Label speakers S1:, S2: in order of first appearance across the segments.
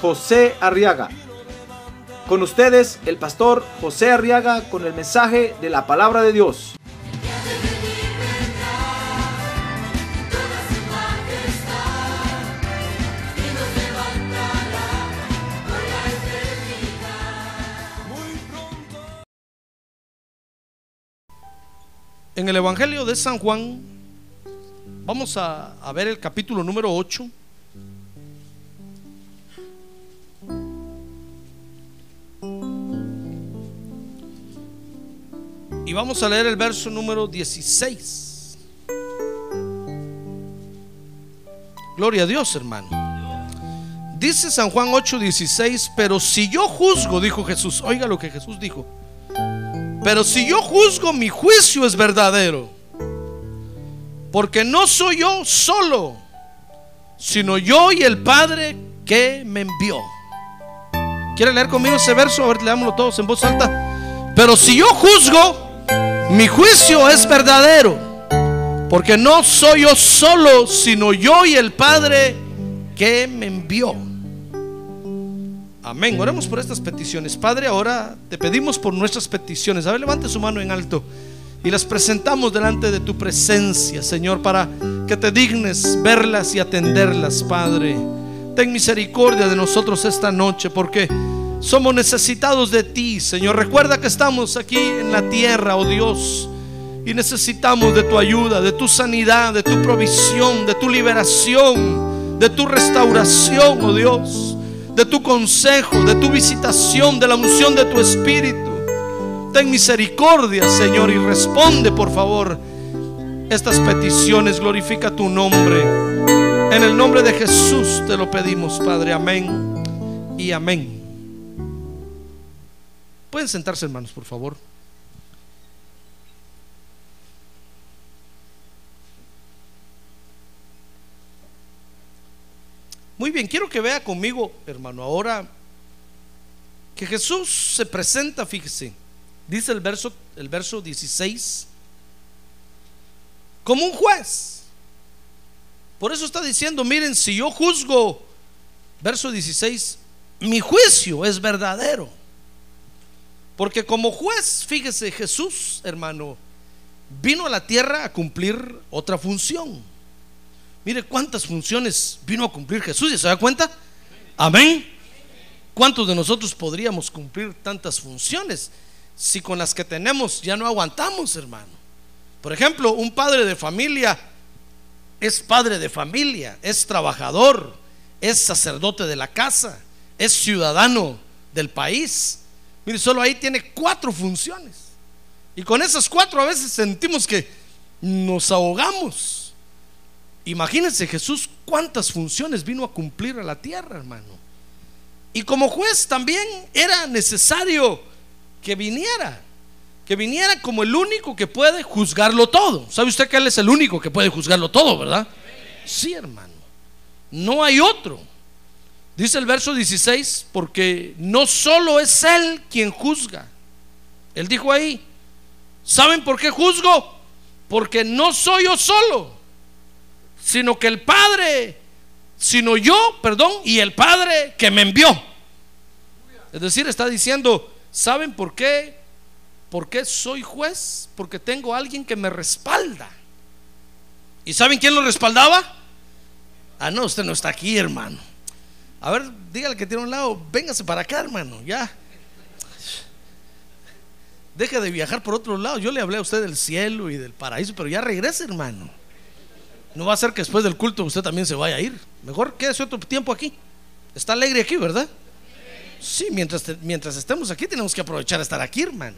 S1: José Arriaga. Con ustedes, el pastor José Arriaga con el mensaje de la palabra de Dios.
S2: En el Evangelio de San Juan, vamos a, ver el capítulo número 8. Y vamos a leer el verso número 16. Gloria a Dios, hermano. Dice San Juan 8:16, pero si yo juzgo, dijo Jesús, oiga lo que Jesús dijo, pero si yo juzgo, mi juicio es verdadero, porque no soy yo solo, sino yo y el Padre que me envió. ¿Quiere leer conmigo ese verso? A ver, leámoslo todos en voz alta. Pero si yo juzgo, mi juicio es verdadero, porque no soy yo solo, sino yo y el Padre que me envió. Amén. Oremos por estas peticiones. Padre, ahora te pedimos por nuestras peticiones. A ver, levante su mano en alto y las presentamos delante de tu presencia, Señor, para que te dignes verlas y atenderlas, Padre. Ten misericordia de nosotros esta noche, porque somos necesitados de ti, Señor. Recuerda que estamos aquí en la tierra, oh Dios, y necesitamos de tu ayuda, de tu sanidad, de tu provisión, de tu liberación, de tu restauración, oh Dios, de tu consejo, de tu visitación, de la unción de tu espíritu. Ten misericordia, Señor, y responde, por favor, estas peticiones. Glorifica tu nombre. En el nombre de Jesús te lo pedimos, Padre. Amén y amén. Pueden sentarse, hermanos, por favor. Muy bien, quiero que vea conmigo, hermano, ahora que Jesús se presenta, fíjese, dice el verso, el verso 16, como un juez. Por eso está diciendo, miren, si yo juzgo, verso 16, mi juicio es verdadero. Porque como juez, fíjese, Jesús, hermano, vino a la tierra a cumplir otra función. Mire cuántas funciones vino a cumplir Jesús, ¿y se da cuenta? Amén. ¿Cuántos de nosotros podríamos cumplir tantas funciones si con las que tenemos ya no aguantamos, hermano? Por ejemplo, un padre de familia es padre de familia, es trabajador, es sacerdote de la casa, es ciudadano del país. Mire, solo ahí tiene cuatro funciones. Y con esas cuatro a veces sentimos que nos ahogamos. Imagínense Jesús cuántas funciones vino a cumplir a la tierra, hermano. Y como juez también era necesario que viniera, que viniera como el único que puede juzgarlo todo. ¿Sabe usted que Él es el único que puede juzgarlo todo, verdad? Sí, hermano. No hay otro. Dice el verso 16, porque no solo es Él quien juzga. Él dijo ahí, ¿saben por qué juzgo? Porque no soy yo solo, sino que el Padre, sino yo, perdón, y el Padre que me envió. Es decir, está diciendo, ¿saben por qué? ¿Por qué soy juez? Porque tengo a alguien que me respalda. ¿Y saben quién lo respaldaba? Ah, no, usted no está aquí, hermano. A ver, dígale que tiene un lado, véngase para acá, hermano, ya. Deje de viajar por otro lado. Yo le hablé a usted del cielo y del paraíso, pero ya regrese, hermano. No va a ser que después del culto usted también se vaya a ir. Mejor quédese otro tiempo aquí. Está alegre aquí, ¿verdad? Sí, mientras, mientras estemos aquí tenemos que aprovechar estar aquí, hermano.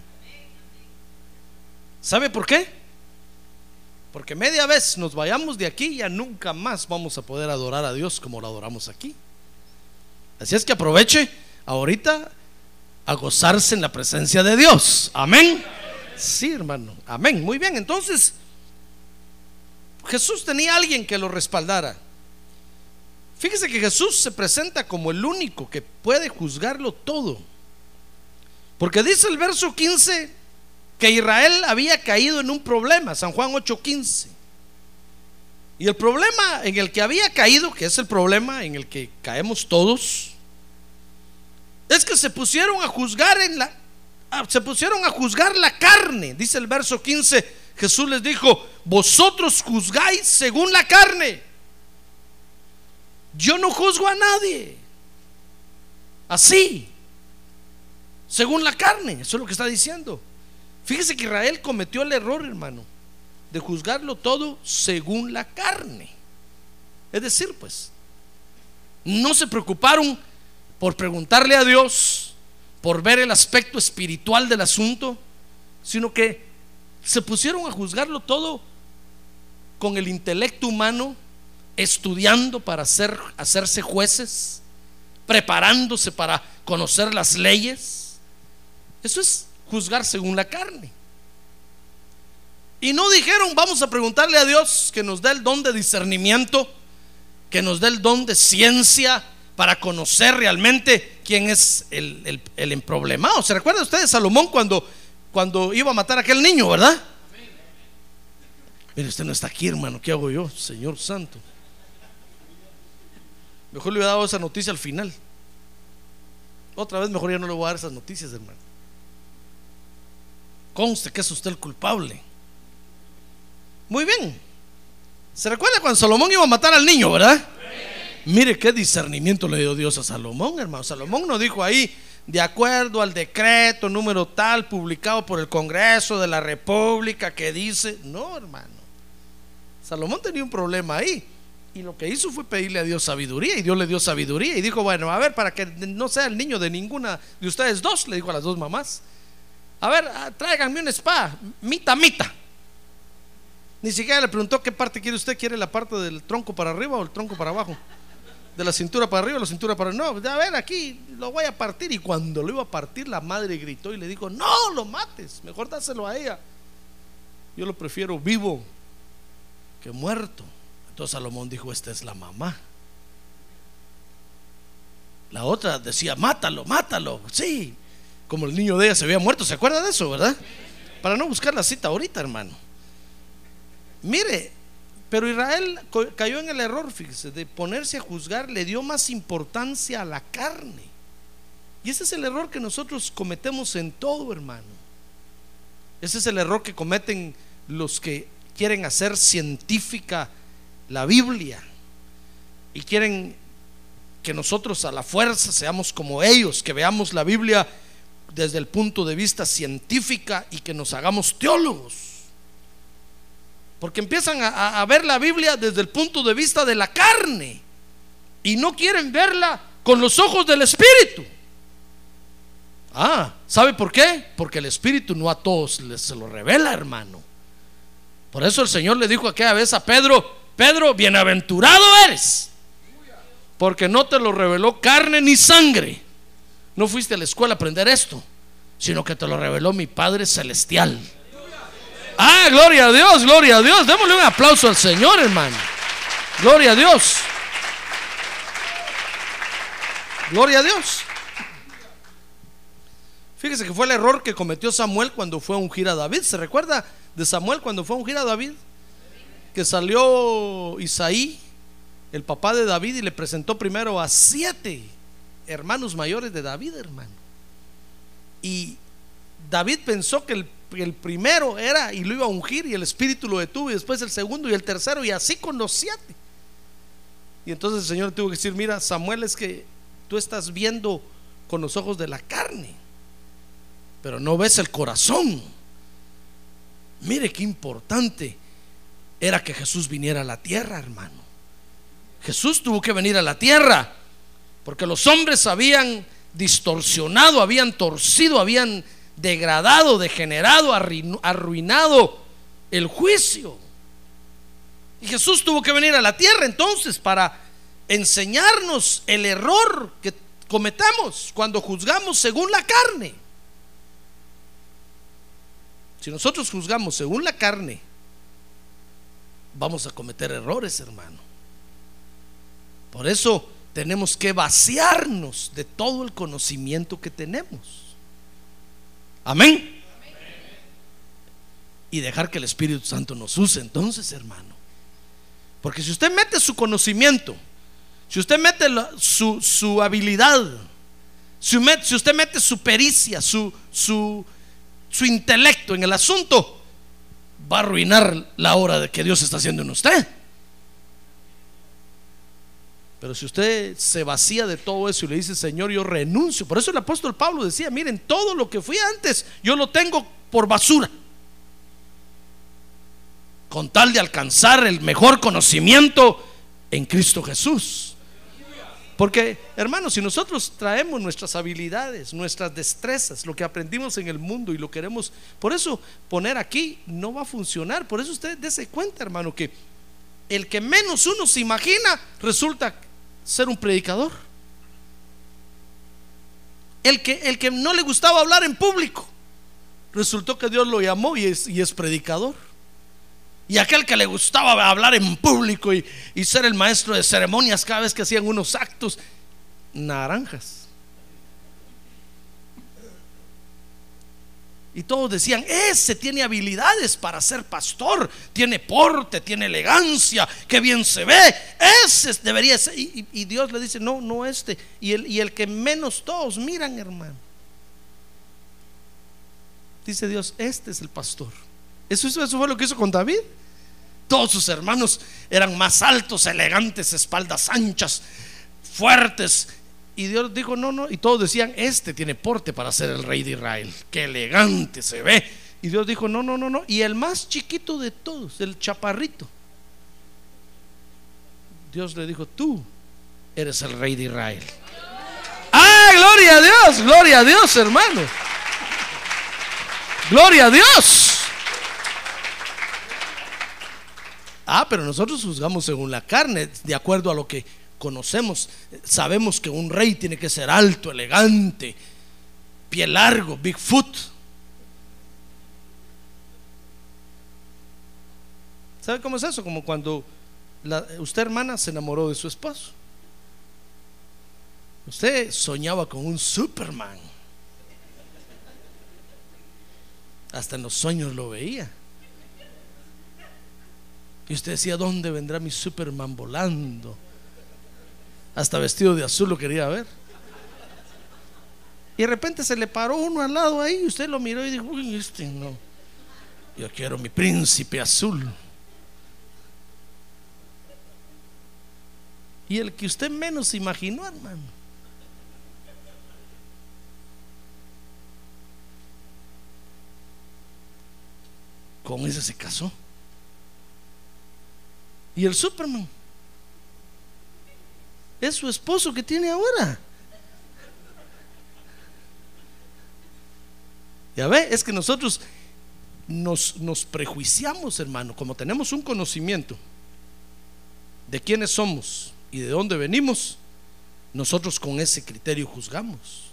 S2: ¿Sabe por qué? Porque media vez nos vayamos de aquí, ya nunca más vamos a poder adorar a Dios como lo adoramos aquí. Así es que aproveche, ahorita a gozarse en la presencia de Dios. Amén. Sí, hermano. Amén. Muy bien. Entonces, Jesús tenía alguien que lo respaldara. Fíjese que Jesús se presenta como el único que puede juzgarlo todo. Porque dice el verso 15 que Israel había caído en un problema, San Juan 8:15. Y el problema en el que había caído, que es el problema en el que caemos todos, es que se pusieron a juzgar en la se pusieron a juzgar la carne. Dice el verso 15, Jesús les dijo, "Vosotros juzgáis según la carne. Yo no juzgo a nadie." Así, según la carne, eso es lo que está diciendo. Fíjese que Israel cometió el error, hermano, de juzgarlo todo según la carne. Es decir, pues, no se preocuparon por preguntarle a Dios, por ver el aspecto espiritual del asunto, sino que se pusieron a juzgarlo todo con el intelecto humano, estudiando para hacer, hacerse jueces, preparándose para conocer las leyes. Eso es juzgar según la carne. Y no dijeron, vamos a preguntarle a Dios que nos dé el don de discernimiento, que nos dé el don de ciencia para conocer realmente quién es el, el, el emproblemado. ¿Se recuerda usted de Salomón cuando, cuando iba a matar a aquel niño, verdad? Mire, usted no está aquí, hermano. ¿Qué hago yo, Señor Santo? Mejor le hubiera dado esa noticia al final. Otra vez mejor ya no le voy a dar esas noticias, hermano. Conste que es usted el culpable. Muy bien. ¿Se recuerda cuando Salomón iba a matar al niño, verdad? Mire qué discernimiento le dio Dios a Salomón, hermano. Salomón no dijo ahí, de acuerdo al decreto número tal publicado por el Congreso de la República que dice, no, hermano. Salomón tenía un problema ahí. Y lo que hizo fue pedirle a Dios sabiduría y Dios le dio sabiduría y dijo, bueno, a ver, para que no sea el niño de ninguna de ustedes dos, le dijo a las dos mamás, a ver, ah, tráiganme una espada, mita, mita. Ni siquiera le preguntó qué parte quiere usted, quiere la parte del tronco para arriba o el tronco para abajo, de la cintura para arriba o la cintura para no, a ver, aquí lo voy a partir y cuando lo iba a partir la madre gritó y le dijo, no lo mates, mejor dáselo a ella. Yo lo prefiero vivo que muerto. Entonces Salomón dijo, esta es la mamá. La otra decía, mátalo, mátalo. Sí, como el niño de ella se había muerto. ¿Se acuerda de eso, verdad? Para no buscar la cita ahorita, hermano. Mire, pero Israel cayó en el error, fíjese, de ponerse a juzgar, le dio más importancia a la carne. Y ese es el error que nosotros cometemos en todo, hermano. Ese es el error que cometen los que quieren hacer científica la Biblia y quieren que nosotros a la fuerza seamos como ellos, que veamos la Biblia desde el punto de vista científica y que nos hagamos teólogos. Porque empiezan a, ver la Biblia desde el punto de vista de la carne y no quieren verla con los ojos del Espíritu. Ah, ¿sabe por qué? Porque el Espíritu no a todos les se lo revela, hermano. Por eso el Señor le dijo aquella vez a Pedro, Pedro, bienaventurado eres, porque no te lo reveló carne ni sangre. No fuiste a la escuela a aprender esto, sino que te lo reveló mi Padre Celestial. Ah, gloria a Dios, gloria a Dios. Démosle un aplauso al Señor, hermano. Gloria a Dios. Gloria a Dios. Fíjese que fue el error que cometió Samuel cuando fue a ungir a David. ¿Se recuerda de Samuel cuando fue a ungir a David? Que salió Isaí, el papá de David, y le presentó primero a siete hermanos mayores de David, hermano. Y David pensó que el, el, primero era y lo iba a ungir y el espíritu lo detuvo y después el segundo y el tercero y así con los siete. Y entonces el Señor tuvo que decir, mira Samuel es que tú estás viendo con los ojos de la carne, pero no ves el corazón. Mire qué importante era que Jesús viniera a la tierra, hermano. Jesús tuvo que venir a la tierra porque los hombres habían distorsionado, habían torcido, habían degradado, degenerado, arruinado el juicio. Y Jesús tuvo que venir a la tierra entonces para enseñarnos el error que, cometemos cuando juzgamos según la carne. Si nosotros juzgamos según la carne, vamos a cometer errores, hermano. Por eso tenemos que vaciarnos de todo el conocimiento que tenemos. Amén. Y dejar que el Espíritu Santo nos use entonces, hermano. Porque si usted mete su conocimiento, si usted mete su, su, habilidad, si, usted mete su pericia, su, su, su intelecto en el asunto, va a arruinar la obra que Dios está haciendo en usted. Pero si usted se vacía de todo eso y le dice, Señor, yo renuncio. Por eso el apóstol Pablo decía, miren, todo lo que fui antes, yo lo tengo por basura. Con tal de alcanzar el mejor conocimiento en Cristo Jesús. Porque, hermanos, si nosotros traemos nuestras habilidades, nuestras destrezas, lo que aprendimos en el mundo y lo queremos, por eso poner aquí no va a funcionar. Por eso usted dése cuenta, hermano, que el que menos uno se imagina resulta ser un predicador. El que, el que no le gustaba hablar en público, resultó que Dios lo llamó y es, predicador. Y aquel que le gustaba hablar en público y ser el maestro de ceremonias cada vez que hacían unos actos, naranjas. Y todos decían, ese tiene habilidades para ser pastor, tiene porte, tiene elegancia, que bien se ve, ese debería ser. Y, Dios le dice, no, no este. Y el, y el que menos todos miran, hermano. Dice Dios, este es el pastor. Eso, eso fue lo que hizo con David. Todos sus hermanos eran más altos, elegantes, espaldas anchas, fuertes, y Dios dijo, no, no. Y todos decían, este tiene porte para ser el rey de Israel. Qué elegante se ve. Y Dios dijo, no, no, no, no. Y el más chiquito de todos, el chaparrito. Dios le dijo, tú eres el rey de Israel. Ah, gloria a Dios, gloria a Dios, hermano. Gloria a Dios. Ah, pero nosotros juzgamos según la carne, de acuerdo a lo que conocemos, sabemos que un rey tiene que ser alto, elegante, pie largo, Bigfoot. ¿Sabe cómo es eso? Como cuando usted hermana se enamoró de su esposo. Usted soñaba con un Superman. Hasta en los sueños lo veía. Y usted decía, ¿dónde vendrá mi Superman volando? Hasta vestido de azul lo quería ver. Y de repente se le paró uno al lado ahí. Y usted lo miró y dijo: Uy, este no. Yo quiero mi príncipe azul. Y el que usted menos imaginó, hermano. Con ese se casó. Y el Superman es su esposo que tiene ahora. Ya ve, es que nosotros nos, nos prejuiciamos, hermano, como tenemos un conocimiento de quiénes somos y de dónde venimos, nosotros con ese criterio juzgamos.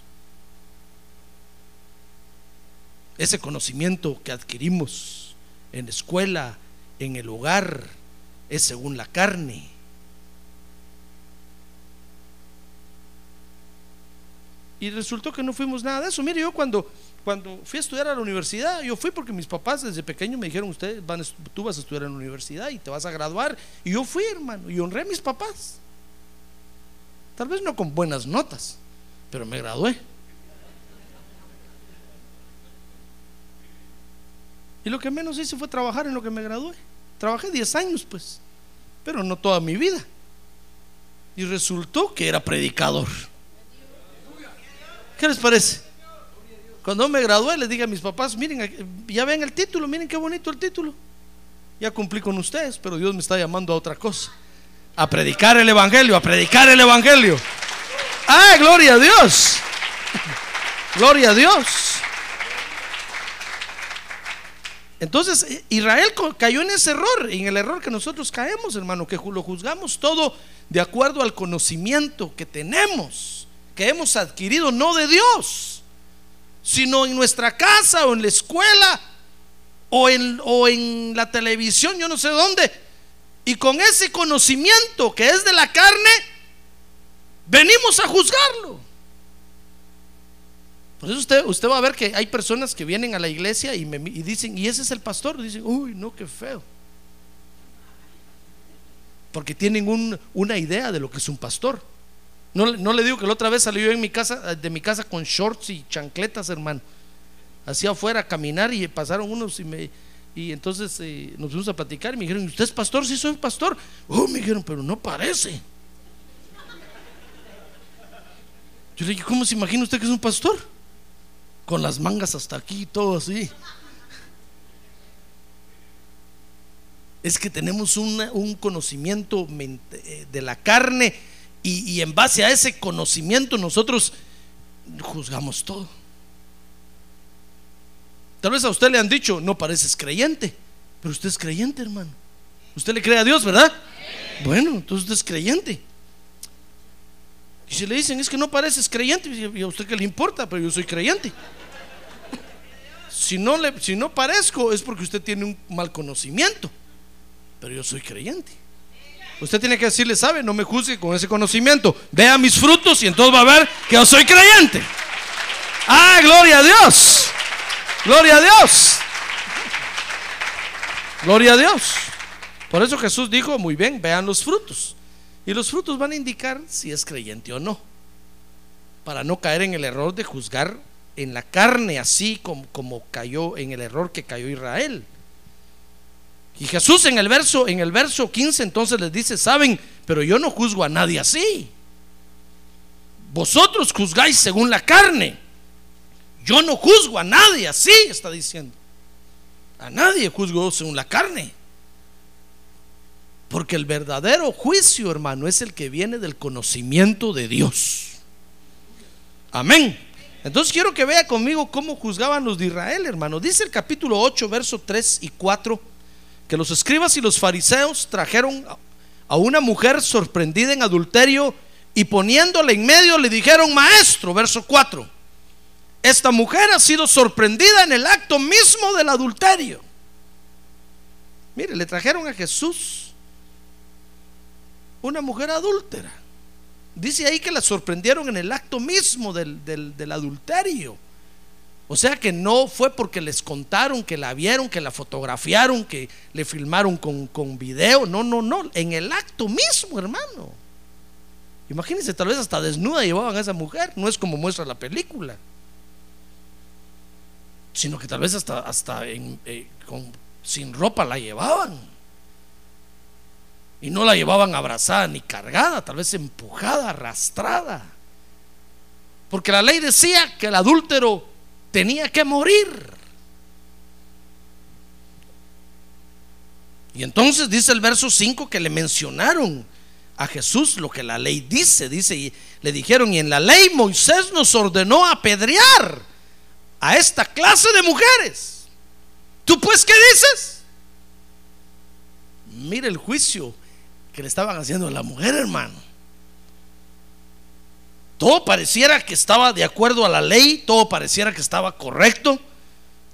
S2: Ese conocimiento que adquirimos en la escuela, en el hogar, es según la carne. Y resultó que no fuimos nada de eso. Mire, yo cuando, cuando fui a estudiar a la universidad, yo fui porque mis papás desde pequeño me dijeron, usted van, tú vas a estudiar en la universidad y te vas a graduar. Y yo fui, hermano, y honré a mis papás. Tal vez no con buenas notas, pero me gradué. Y lo que menos hice fue trabajar en lo que me gradué. Trabajé 10 años, pues, pero no toda mi vida. Y resultó que era predicador. ¿Qué les parece? Cuando me gradué, les dije a mis papás, miren, ya ven el título, miren qué bonito el título. Ya cumplí con ustedes, pero Dios me está llamando a otra cosa. A predicar el Evangelio, a predicar el Evangelio. Ah, gloria a Dios. Gloria a Dios. Entonces Israel cayó en ese error, en el error que nosotros caemos, hermano, que lo juzgamos todo de acuerdo al conocimiento que tenemos que hemos adquirido no de Dios, sino en nuestra casa o en la escuela o en, o en la televisión, yo no sé dónde. Y con ese conocimiento que es de la carne, venimos a juzgarlo. Por eso usted, usted va a ver que hay personas que vienen a la iglesia y, me, y dicen, ¿y ese es el pastor? dicen, uy, no, qué feo. Porque tienen un, una idea de lo que es un pastor. No, no, le digo que la otra vez salió yo en mi casa, de mi casa con shorts y chancletas, hermano. Así afuera a caminar y pasaron unos y me, y entonces eh, nos fuimos a platicar y me dijeron, ¿usted es pastor? Sí, soy pastor. Oh, me dijeron, pero no parece. Yo le dije, ¿cómo se imagina usted que es un pastor? Con las mangas hasta aquí y todo así. Es que tenemos un conocimiento eh, de la carne y, en base a ese conocimiento nosotros juzgamos todo. Tal vez a usted le han dicho, no pareces creyente, pero usted es creyente, hermano. Usted le cree a Dios, ¿verdad? Bueno, entonces usted es creyente. Y si le dicen, es que no pareces creyente, ¿y a usted qué le importa? Pero yo soy creyente. Si no, le, si no parezco, es porque usted tiene un mal conocimiento. Pero yo soy creyente. Usted tiene que decirle, sabe, no me juzgue con ese conocimiento. Vea mis frutos y entonces va a ver que yo soy creyente. Ah, gloria a Dios. Gloria a Dios. Gloria a Dios. Por eso Jesús dijo, muy bien, vean los frutos. Y los frutos van a indicar si es creyente o no. Para no caer en el error de juzgar en la carne, así como, como cayó en el error que cayó Israel. Y Jesús en el verso en el verso 15 entonces les dice, "Saben, pero yo no juzgo a nadie así. Vosotros juzgáis según la carne, yo no juzgo a nadie así, está diciendo. A nadie juzgo según la carne. Porque el verdadero juicio, hermano, es el que viene del conocimiento de Dios. Amén. Entonces quiero que vea conmigo cómo juzgaban los de Israel, hermano. Dice el capítulo 8, verso 3 y 4, que los escribas y los fariseos trajeron a una mujer sorprendida en adulterio y poniéndola en medio le dijeron, maestro, verso 4 esta mujer ha sido sorprendida en el acto mismo del adulterio. Mire, le trajeron a Jesús una mujer adúltera. Dice ahí que la sorprendieron en el acto mismo del, adulterio. O sea que no fue porque les contaron, que la vieron, que la fotografiaron, que le filmaron con, con video. No, no, no. En el acto mismo, hermano. Imagínense, tal vez hasta desnuda llevaban a esa mujer. No es como muestra la película sino que tal vez hasta, hasta eh, sin ropa la llevaban. Y no la llevaban abrazada ni cargada, tal vez empujada, arrastrada. Porque la ley decía que el adúltero tenía que morir. Y entonces dice el verso 5 que le mencionaron a Jesús lo que la ley dice. Dice, y le dijeron, y en la ley Moisés nos ordenó apedrear a esta clase de mujeres. ¿Tú pues qué dices? Mira el juicio que le estaban haciendo a la mujer, hermano. Todo pareciera que estaba de acuerdo a la ley, todo pareciera que estaba correcto,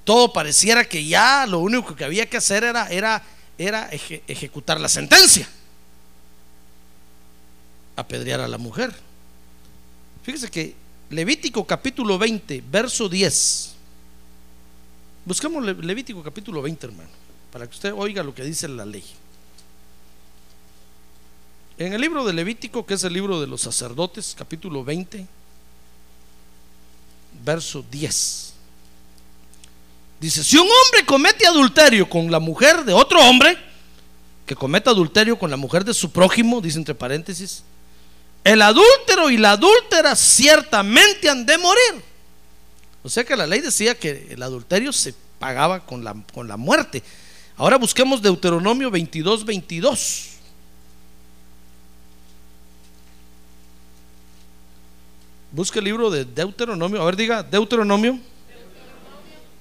S2: todo pareciera que ya lo único que había que hacer era, era, era ejecutar la sentencia, apedrear a la mujer. Fíjese que Levítico capítulo 20, verso 10. Buscamos Levítico capítulo 20, hermano, para que usted oiga lo que dice la ley. En el libro de Levítico, que es el libro de los sacerdotes, capítulo 20, verso 10. Dice, si un hombre comete adulterio con la mujer de otro hombre, que cometa adulterio con la mujer de su prójimo, dice entre paréntesis, el adúltero y la adúltera ciertamente han de morir. O sea que la ley decía que el adulterio se pagaba con la, con la muerte. Ahora busquemos Deuteronomio 22, 22. Busque el libro de Deuteronomio. A ver, diga Deuteronomio.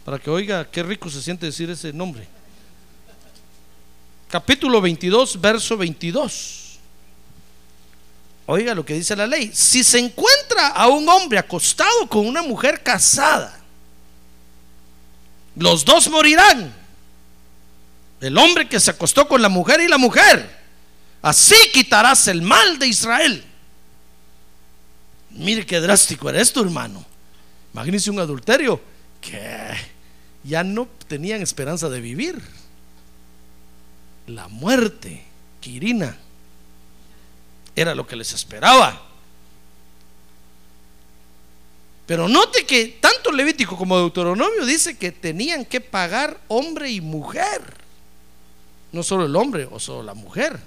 S2: Para que oiga qué rico se siente decir ese nombre. Capítulo 22, verso 22. Oiga lo que dice la ley. Si se encuentra a un hombre acostado con una mujer casada, los dos morirán. El hombre que se acostó con la mujer y la mujer. Así quitarás el mal de Israel. Mire qué drástico era esto, hermano. Imagínense un adulterio que ya no tenían esperanza de vivir. La muerte, Quirina, era lo que les esperaba. Pero note que tanto Levítico como Deuteronomio dice que tenían que pagar hombre y mujer. No solo el hombre o solo la mujer.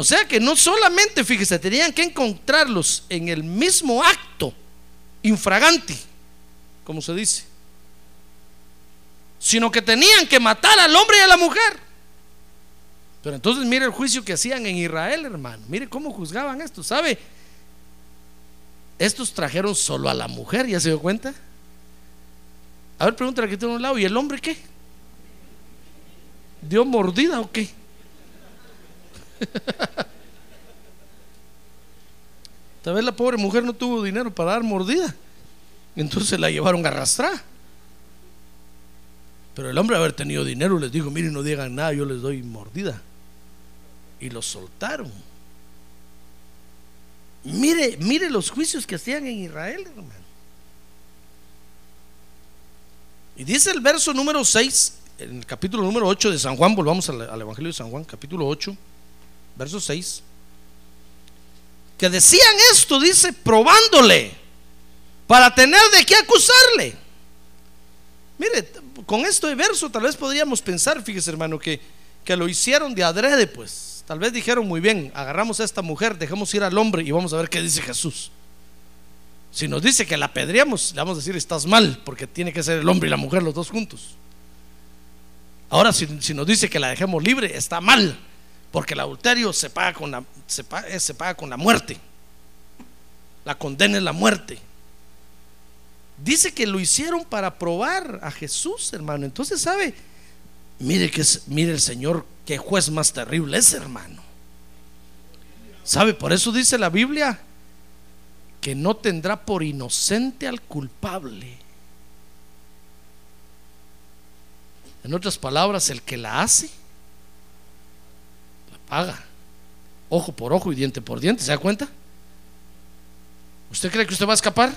S2: O sea que no solamente, fíjese, tenían que encontrarlos en el mismo acto infragante, como se dice, sino que tenían que matar al hombre y a la mujer. Pero entonces mire el juicio que hacían en Israel, hermano. Mire cómo juzgaban esto, ¿sabe? Estos trajeron solo a la mujer, ¿ya se dio cuenta? A ver, pregúntale que tiene un lado, ¿y el hombre qué? ¿Dio mordida o qué? Tal vez la pobre mujer no tuvo dinero para dar mordida. Entonces la llevaron a arrastrar. Pero el hombre haber tenido dinero les dijo, miren, no digan nada, yo les doy mordida. Y los soltaron. Mire, mire los juicios que hacían en Israel, hermano. Y dice el verso número 6, en el capítulo número 8 de San Juan, volvamos al, al Evangelio de San Juan, capítulo 8, verso 6, que decían esto, dice, probándole, para tener de qué acusarle. Mire, con esto de verso tal vez podríamos pensar, fíjese hermano, que, que lo hicieron de adrede, pues. Tal vez dijeron muy bien, agarramos a esta mujer, dejemos ir al hombre y vamos a ver qué dice Jesús. Si nos dice que la apedreamos, le vamos a decir, estás mal, porque tiene que ser el hombre y la mujer los dos juntos. Ahora, si, si nos dice que la dejemos libre, está mal, porque el adulterio se paga con la, se paga, eh, se paga con la muerte. La condena es la muerte. Dice que lo hicieron para probar a Jesús, hermano. Entonces, ¿sabe? Mire que mire el Señor, qué juez más terrible es, hermano. ¿Sabe? Por eso dice la Biblia que no tendrá por inocente al culpable. En otras palabras, el que la hace, paga. Ojo por ojo y diente por diente, ¿se da cuenta? ¿Usted cree que usted va a escapar?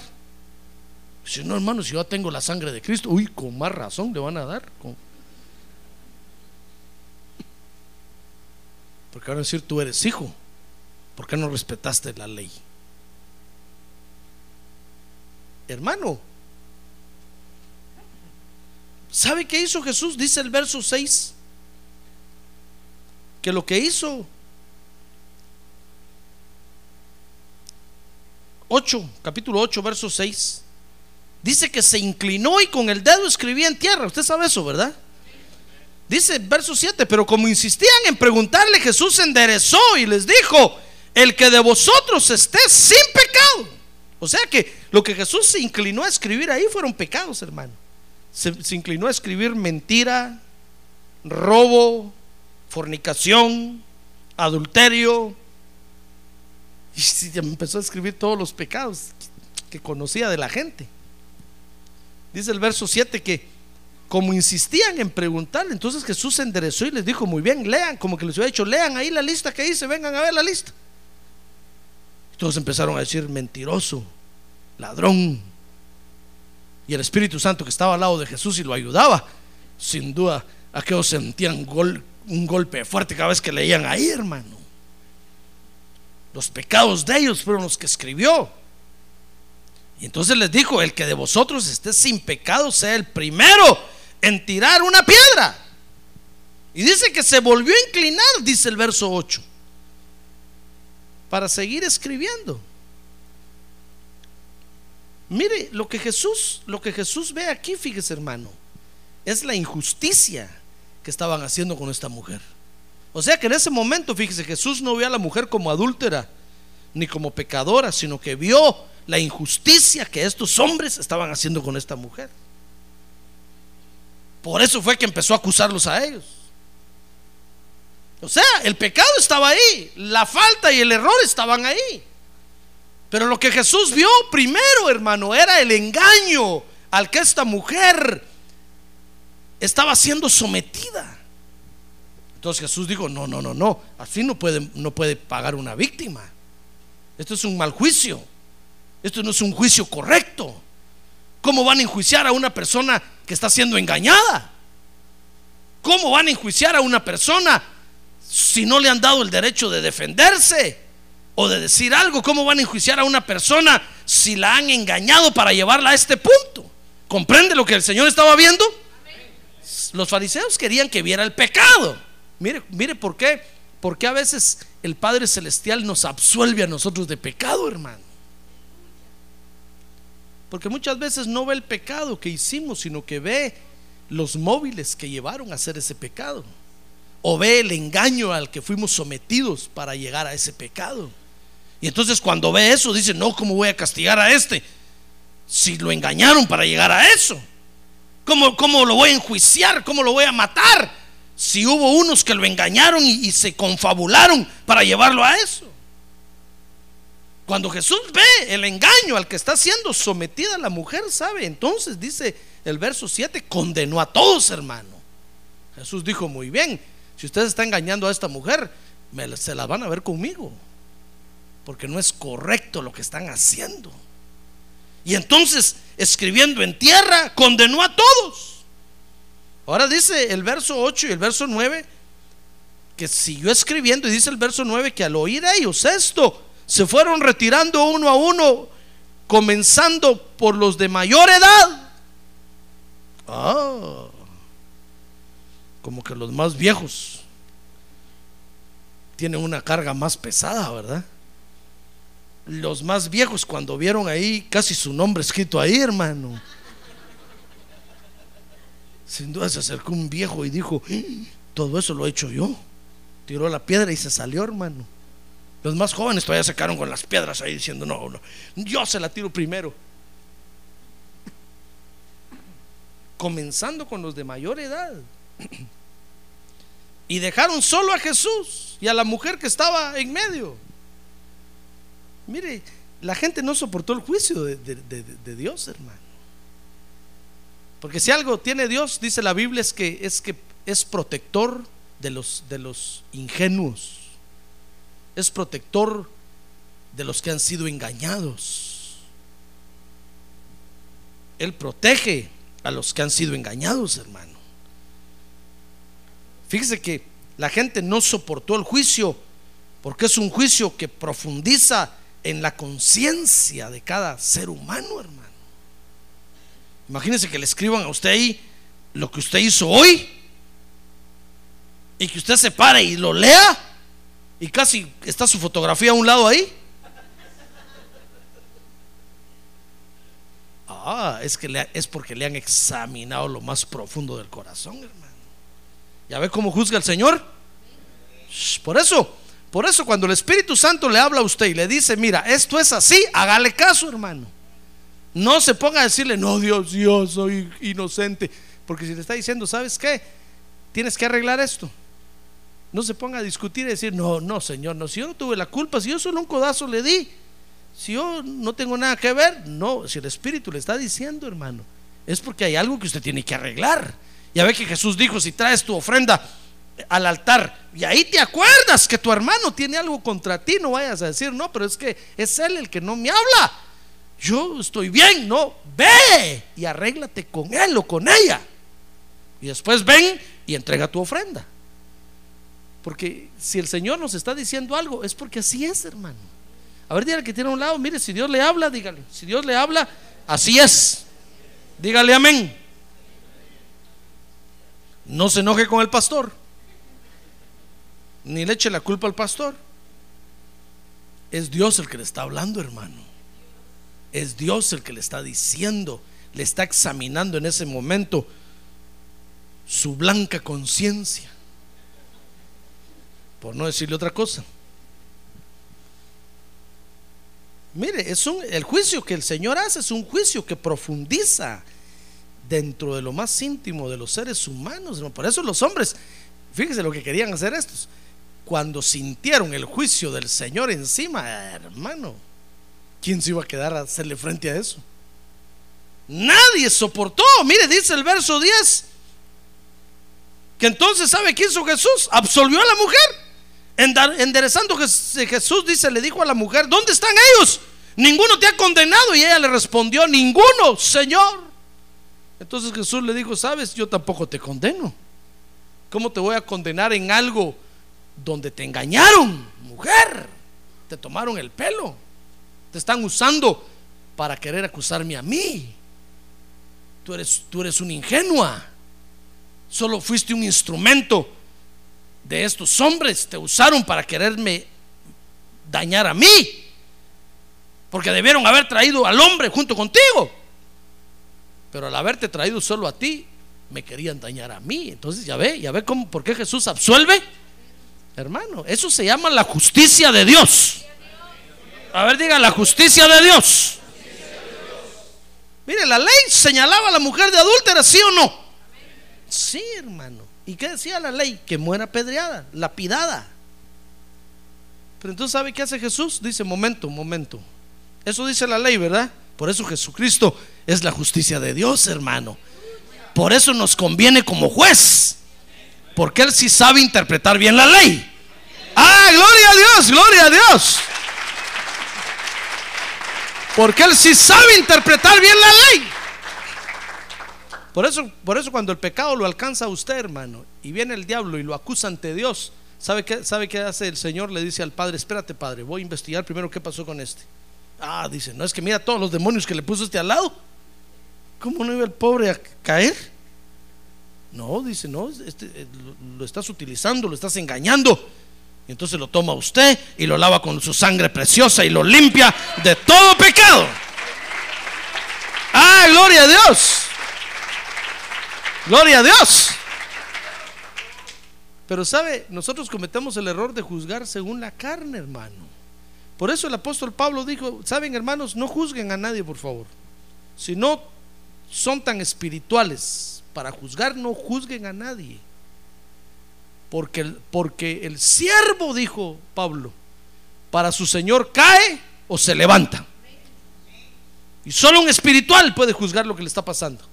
S2: Si no, hermano, si yo tengo la sangre de Cristo, uy, con más razón le van a dar. Con... Porque van a decir, tú eres hijo. ¿Por qué no respetaste la ley? Hermano, ¿sabe qué hizo Jesús? Dice el verso 6. Que lo que hizo 8, capítulo 8, verso 6, dice que se inclinó y con el dedo escribía en tierra. Usted sabe eso, ¿verdad? Dice verso 7, pero como insistían en preguntarle, Jesús se enderezó y les dijo, el que de vosotros esté sin pecado. O sea que lo que Jesús se inclinó a escribir ahí fueron pecados, hermano. Se, se inclinó a escribir mentira, robo, fornicación, adulterio. Y empezó a escribir todos los pecados que conocía de la gente. Dice el verso 7 que como insistían en preguntarle, entonces Jesús se enderezó y les dijo, muy bien, lean, como que les había dicho, lean ahí la lista que dice, vengan a ver la lista. Todos empezaron a decir mentiroso, ladrón. Y el Espíritu Santo que estaba al lado de Jesús y lo ayudaba, sin duda, aquellos sentían gol, un golpe fuerte cada vez que leían ahí, hermano. Los pecados de ellos fueron los que escribió. Y entonces les dijo, el que de vosotros esté sin pecado sea el primero en tirar una piedra. Y dice que se volvió a inclinar, dice el verso 8, para seguir escribiendo. Mire, lo que Jesús, lo que Jesús ve aquí, fíjese hermano, es la injusticia que estaban haciendo con esta mujer. O sea que en ese momento, fíjese, Jesús no vio a la mujer como adúltera ni como pecadora, sino que vio la injusticia que estos hombres estaban haciendo con esta mujer. Por eso fue que empezó a acusarlos a ellos. O sea, el pecado estaba ahí, la falta y el error estaban ahí. Pero lo que Jesús vio primero, hermano, era el engaño al que esta mujer estaba siendo sometida. Entonces Jesús dijo, no, no, no, no, así no puede, no puede pagar una víctima. Esto es un mal juicio. Esto no es un juicio correcto. ¿Cómo van a enjuiciar a una persona que está siendo engañada? ¿Cómo van a enjuiciar a una persona si no le han dado el derecho de defenderse o de decir algo? ¿Cómo van a enjuiciar a una persona si la han engañado para llevarla a este punto? ¿Comprende lo que el Señor estaba viendo? Los fariseos querían que viera el pecado. Mire, mire por qué. Porque a veces el Padre Celestial nos absuelve a nosotros de pecado, hermano. Porque muchas veces no ve el pecado que hicimos, sino que ve los móviles que llevaron a hacer ese pecado. O ve el engaño al que fuimos sometidos para llegar a ese pecado. Y entonces cuando ve eso dice, no, ¿cómo voy a castigar a este? Si lo engañaron para llegar a eso. ¿Cómo, cómo lo voy a enjuiciar? ¿Cómo lo voy a matar? Si hubo unos que lo engañaron y, se confabularon para llevarlo a eso. Cuando Jesús ve el engaño al que está siendo sometida la mujer, ¿sabe? Entonces dice el verso 7, condenó a todos, hermano. Jesús dijo, muy bien, si usted está engañando a esta mujer, se la van a ver conmigo, porque no es correcto lo que están haciendo. Y entonces, escribiendo en tierra, condenó a todos. Ahora dice el verso 8 y el verso 9, que siguió escribiendo y dice el verso 9 que al oír ellos esto, se fueron retirando uno a uno, comenzando por los de mayor edad. Ah, como que los más viejos tienen una carga más pesada, ¿verdad? Los más viejos cuando vieron ahí casi su nombre escrito ahí, hermano. Sin duda se acercó un viejo y dijo, todo eso lo he hecho yo. Tiró la piedra y se salió, hermano. Los más jóvenes todavía se quedaron con las piedras ahí diciendo, no, no, yo se la tiro primero. Comenzando con los de mayor edad. Y dejaron solo a Jesús y a la mujer que estaba en medio. Mire, la gente no soportó el juicio de, Dios, hermano. Porque si algo tiene Dios, dice la Biblia, es que es, que es protector de los, de los ingenuos es protector de los que han sido engañados. Él protege a los que han sido engañados, hermano. Fíjese que la gente no soportó el juicio porque es un juicio que profundiza en la conciencia de cada ser humano, hermano. Imagínese que le escriban a usted ahí lo que usted hizo hoy y que usted se pare y lo lea y casi está su fotografía a un lado ahí. Ah, es que le, es porque le han examinado lo más profundo del corazón, hermano. ¿Ya ve cómo juzga el Señor? Por eso, por eso cuando el Espíritu Santo le habla a usted y le dice, mira, esto es así, hágale caso, hermano. No se ponga a decirle, no, Dios, yo soy inocente. Porque si le está diciendo, ¿sabes qué? Tienes que arreglar esto. No se ponga a discutir y decir, no, no, Señor, no, si yo no tuve la culpa, si yo solo un codazo le di, si yo no tengo nada que ver, no, si el Espíritu le está diciendo, hermano, es porque hay algo que usted tiene que arreglar. Ya ve que Jesús dijo, si traes tu ofrenda al altar y ahí te acuerdas que tu hermano tiene algo contra ti, no vayas a decir, no, pero es que es él el que no me habla. Yo estoy bien, no, ve y arréglate con él o con ella. Y después ven y entrega tu ofrenda. Porque si el Señor nos está diciendo algo, es porque así es, hermano. A ver, dígale que tiene a un lado, mire, si Dios le habla, dígale. Si Dios le habla, así es. Dígale amén. No se enoje con el pastor. Ni le eche la culpa al pastor. Es Dios el que le está hablando, hermano. Es Dios el que le está diciendo, le está examinando en ese momento su blanca conciencia por no decirle otra cosa. Mire, es un, el juicio que el Señor hace es un juicio que profundiza dentro de lo más íntimo de los seres humanos. Por eso los hombres, fíjense lo que querían hacer estos, cuando sintieron el juicio del Señor encima, hermano, ¿quién se iba a quedar a hacerle frente a eso? Nadie soportó. Mire, dice el verso 10. Que entonces, ¿sabe qué hizo Jesús? Absolvió a la mujer. Enderezando Jesús, dice, le dijo a la mujer, ¿dónde están ellos? Ninguno te ha condenado. Y ella le respondió, ninguno, Señor. Entonces Jesús le dijo, sabes, yo tampoco te condeno. ¿Cómo te voy a condenar en algo donde te engañaron, mujer? Te tomaron el pelo. Te están usando para querer acusarme a mí. Tú eres, tú eres una ingenua. Solo fuiste un instrumento de estos hombres. Te usaron para quererme dañar a mí. Porque debieron haber traído al hombre junto contigo. Pero al haberte traído solo a ti, me querían dañar a mí. Entonces ya ve, ya ve cómo, por qué Jesús absuelve. Hermano, eso se llama la justicia de Dios. A ver, diga la justicia de Dios. Mire, la ley señalaba a la mujer de adúltera, ¿sí o no? Sí, hermano. ¿Y qué decía la ley? Que muera apedreada, lapidada. Pero entonces, ¿sabe qué hace Jesús? Dice, momento, momento. Eso dice la ley, ¿verdad? Por eso Jesucristo es la justicia de Dios, hermano. Por eso nos conviene como juez. Porque Él sí sabe interpretar bien la ley. Ah, gloria a Dios, gloria a Dios. Porque Él sí sabe interpretar bien la ley. Por eso, por eso cuando el pecado lo alcanza a usted, hermano, y viene el diablo y lo acusa ante Dios, ¿sabe qué, ¿sabe qué hace el Señor? Le dice al Padre, espérate Padre, voy a investigar primero qué pasó con este. Ah, dice, no es que mira todos los demonios que le puso este al lado. ¿Cómo no iba el pobre a caer? No, dice, no, este, eh, lo, estás utilizando, lo estás engañando. Y entonces lo toma usted y lo lava con su sangre preciosa y lo limpia de todo pecado. Ah, gloria a Dios. Gloria a Dios. Pero sabe, nosotros cometemos el error de juzgar según la carne, hermano. Por eso el apóstol Pablo dijo, saben hermanos, no juzguen a nadie, por favor. Si no son tan espirituales para juzgar, no juzguen a nadie. Porque el, porque el siervo, dijo Pablo, para su Señor cae o se levanta. Y solo un espiritual puede juzgar lo que le está pasando.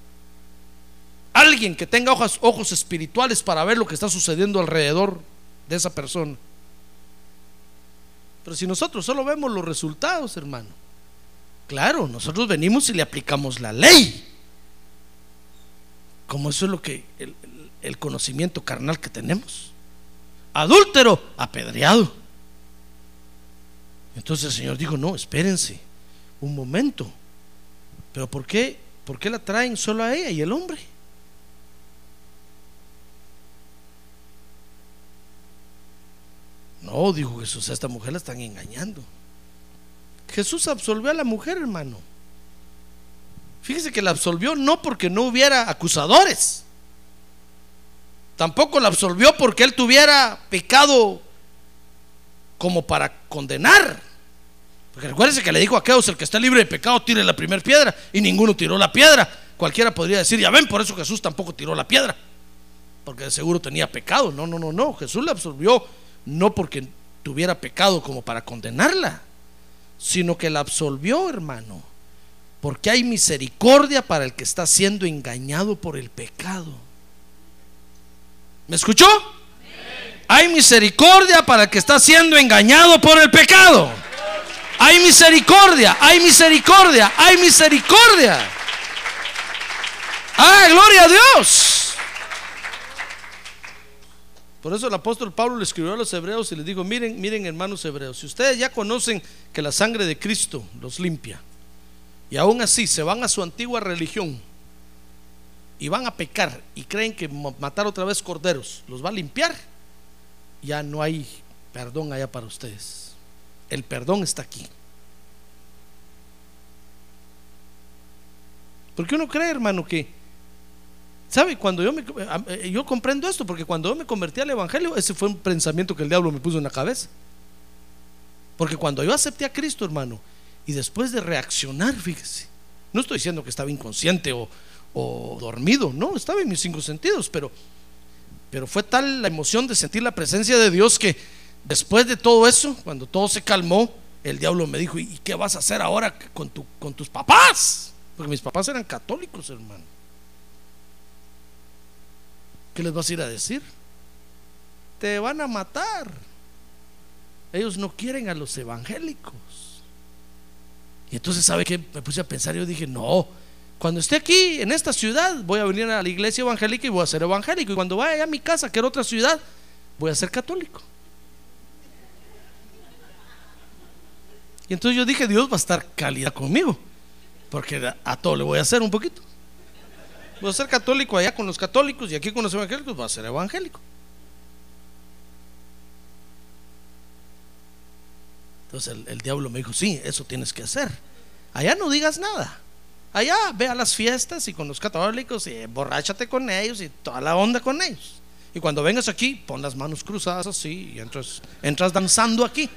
S2: Alguien que tenga ojos, ojos espirituales para ver lo que está sucediendo alrededor de esa persona. Pero si nosotros solo vemos los resultados, hermano, claro, nosotros venimos y le aplicamos la ley. Como eso es lo que el, conocimiento carnal que tenemos. Adúltero, apedreado. Entonces el Señor dijo, no, espérense un momento. Pero ¿por qué? ¿Por qué la traen solo a ella y el hombre? No, dijo Jesús, a esta mujer la están engañando. Jesús absolvió a la mujer, hermano. Fíjese que la absolvió no porque no hubiera acusadores. Tampoco la absolvió porque él tuviera pecado como para condenar. Porque recuérdense que le dijo a Aqueos, el que está libre de pecado, tire la primera piedra. Y ninguno tiró la piedra. Cualquiera podría decir, ya ven, por eso Jesús tampoco tiró la piedra. Porque de seguro tenía pecado. No, no, no, no. Jesús la absolvió no porque tuviera pecado como para condenarla, sino que la absolvió, hermano, porque hay misericordia para el que está siendo engañado por el pecado. ¿Me escuchó? Hay misericordia para el que está siendo engañado por el pecado. Hay misericordia, hay misericordia, hay misericordia. ¡Ah, gloria a Dios! Por eso el apóstol Pablo le escribió a los hebreos y les dijo, miren, miren hermanos hebreos, si ustedes ya conocen que la sangre de Cristo los limpia, y aún así se van a su antigua religión y van a pecar y creen que matar otra vez corderos los va a limpiar, ya no hay perdón allá para ustedes. El perdón está aquí. Porque uno cree, hermano, que ¿Sabe? Cuando yo me, eh, yo comprendo esto, porque cuando yo me convertí al Evangelio, ese fue un pensamiento que el diablo me puso en la cabeza. Porque cuando yo acepté a Cristo, hermano, y después de reaccionar, fíjese, no estoy diciendo que estaba inconsciente o, o dormido, no, estaba en mis cinco sentidos, pero, pero fue tal la emoción de sentir la presencia de Dios que después de todo eso, cuando todo se calmó, el diablo me dijo, ¿y qué vas a hacer ahora con, tu, con tus papás? Porque mis papás eran católicos, hermano. ¿Qué les vas a ir a decir? Te van a matar. Ellos no quieren a los evangélicos. Y entonces, ¿sabe qué? Me puse a pensar, yo dije, no, cuando esté aquí en esta ciudad, voy a venir a la iglesia evangélica y voy a ser evangélico. Y cuando vaya a mi casa, que era otra ciudad, voy a ser católico. Y entonces yo dije, Dios va a estar calidad conmigo, porque a todo le voy a hacer un poquito. Voy a ser católico allá con los católicos y aquí con los evangélicos voy a ser evangélico. Entonces el, diablo me dijo, sí, eso tienes que hacer. Allá no digas nada. Allá ve a las fiestas y con los católicos y borráchate con ellos y toda la onda con ellos. Y cuando vengas aquí, pon las manos cruzadas así y entras, entras danzando aquí.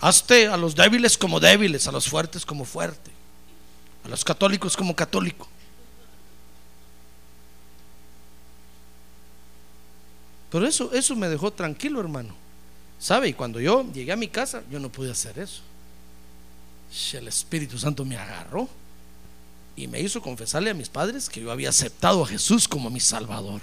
S2: Hazte a los débiles como débiles, a los fuertes como fuerte, a los católicos como católico. Pero eso, eso me dejó tranquilo, hermano. ¿Sabe? Y cuando yo llegué a mi casa, yo no pude hacer eso. El Espíritu Santo me agarró y me hizo confesarle a mis padres que yo había aceptado a Jesús como mi Salvador.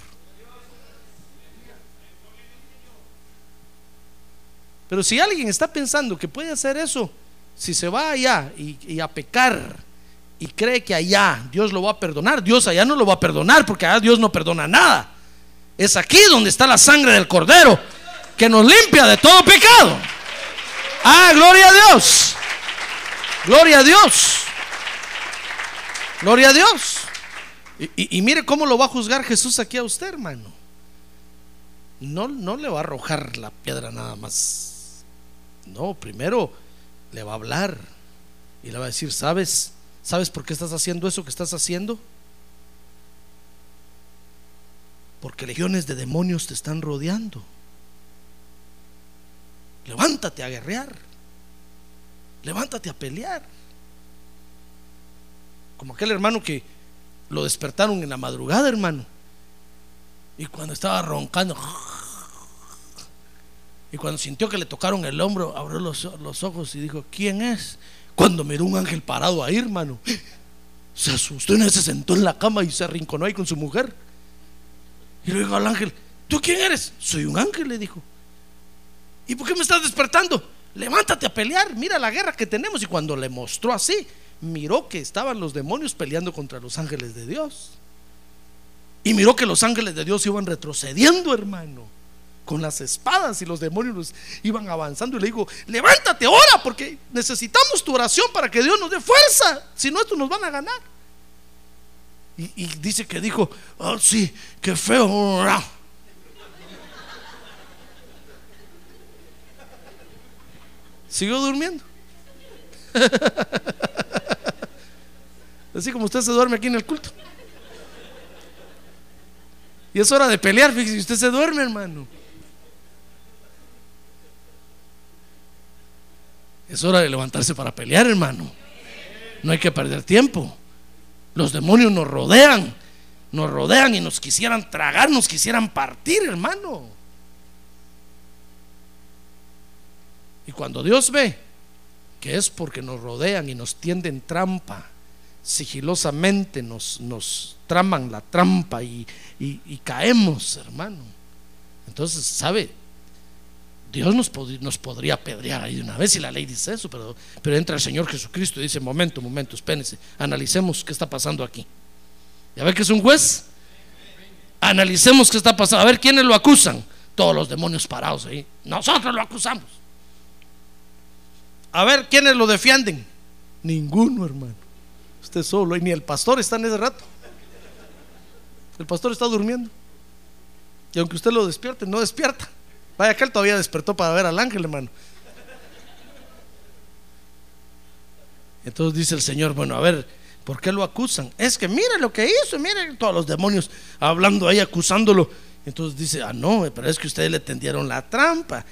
S2: Pero si alguien está pensando que puede hacer eso, si se va allá y, y, a pecar y cree que allá Dios lo va a perdonar, Dios allá no lo va a perdonar porque allá Dios no perdona nada. Es aquí donde está la sangre del Cordero que nos limpia de todo pecado. Ah, gloria a Dios. Gloria a Dios. Gloria a Dios. Y, mire cómo lo va a juzgar Jesús aquí a usted, hermano. No, no le va a arrojar la piedra nada más. No, primero le va a hablar y le va a decir, ¿sabes? ¿Sabes por qué estás haciendo eso que estás haciendo? Porque legiones de demonios te están rodeando. Levántate a guerrear. Levántate a pelear. Como aquel hermano que lo despertaron en la madrugada, hermano. Y cuando estaba roncando, y cuando sintió que le tocaron el hombro, abrió los, los ojos y dijo, ¿quién es? Cuando miró un ángel parado ahí, hermano, se asustó y se sentó en la cama y se arrinconó ahí con su mujer. Y le dijo al ángel, ¿tú quién eres? Soy un ángel, le dijo. ¿Y por qué me estás despertando? Levántate a pelear, mira la guerra que tenemos. Y cuando le mostró así, miró que estaban los demonios peleando contra los ángeles de Dios. Y miró que los ángeles de Dios iban retrocediendo, hermano, con las espadas y los demonios iban avanzando. Y le dijo, levántate ahora porque necesitamos tu oración para que Dios nos dé fuerza. Si no, estos nos van a ganar. Y, dice que dijo, oh sí, qué feo. Siguió durmiendo. Así como usted se duerme aquí en el culto. Y es hora de pelear, fíjese, usted se duerme, hermano. Es hora de levantarse para pelear, hermano. No hay que perder tiempo. Los demonios nos rodean, nos rodean y nos quisieran tragar, nos quisieran partir, hermano. Y cuando Dios ve que es porque nos rodean y nos tienden trampa, sigilosamente nos, nos traman la trampa y, y, y, caemos, hermano. Entonces, ¿sabe? Dios nos, pod nos, podría apedrear ahí de una vez y la ley dice eso, pero, pero entra el Señor Jesucristo y dice, momento, momento, espérense, analicemos qué está pasando aquí. ¿Ya ve que es un juez? Analicemos qué está pasando, a ver quiénes lo acusan. Todos los demonios parados ahí. Nosotros lo acusamos. A ver quiénes lo defienden. Ninguno, hermano. Usted solo, y ni el pastor está en ese rato. El pastor está durmiendo. Y aunque usted lo despierte, no despierta. Vaya que él todavía despertó para ver al ángel, hermano. Entonces dice el Señor, bueno, a ver, ¿por qué lo acusan? Es que mire lo que hizo, mire todos los demonios hablando ahí, acusándolo. Entonces dice, ah, no, pero es que ustedes le tendieron la trampa.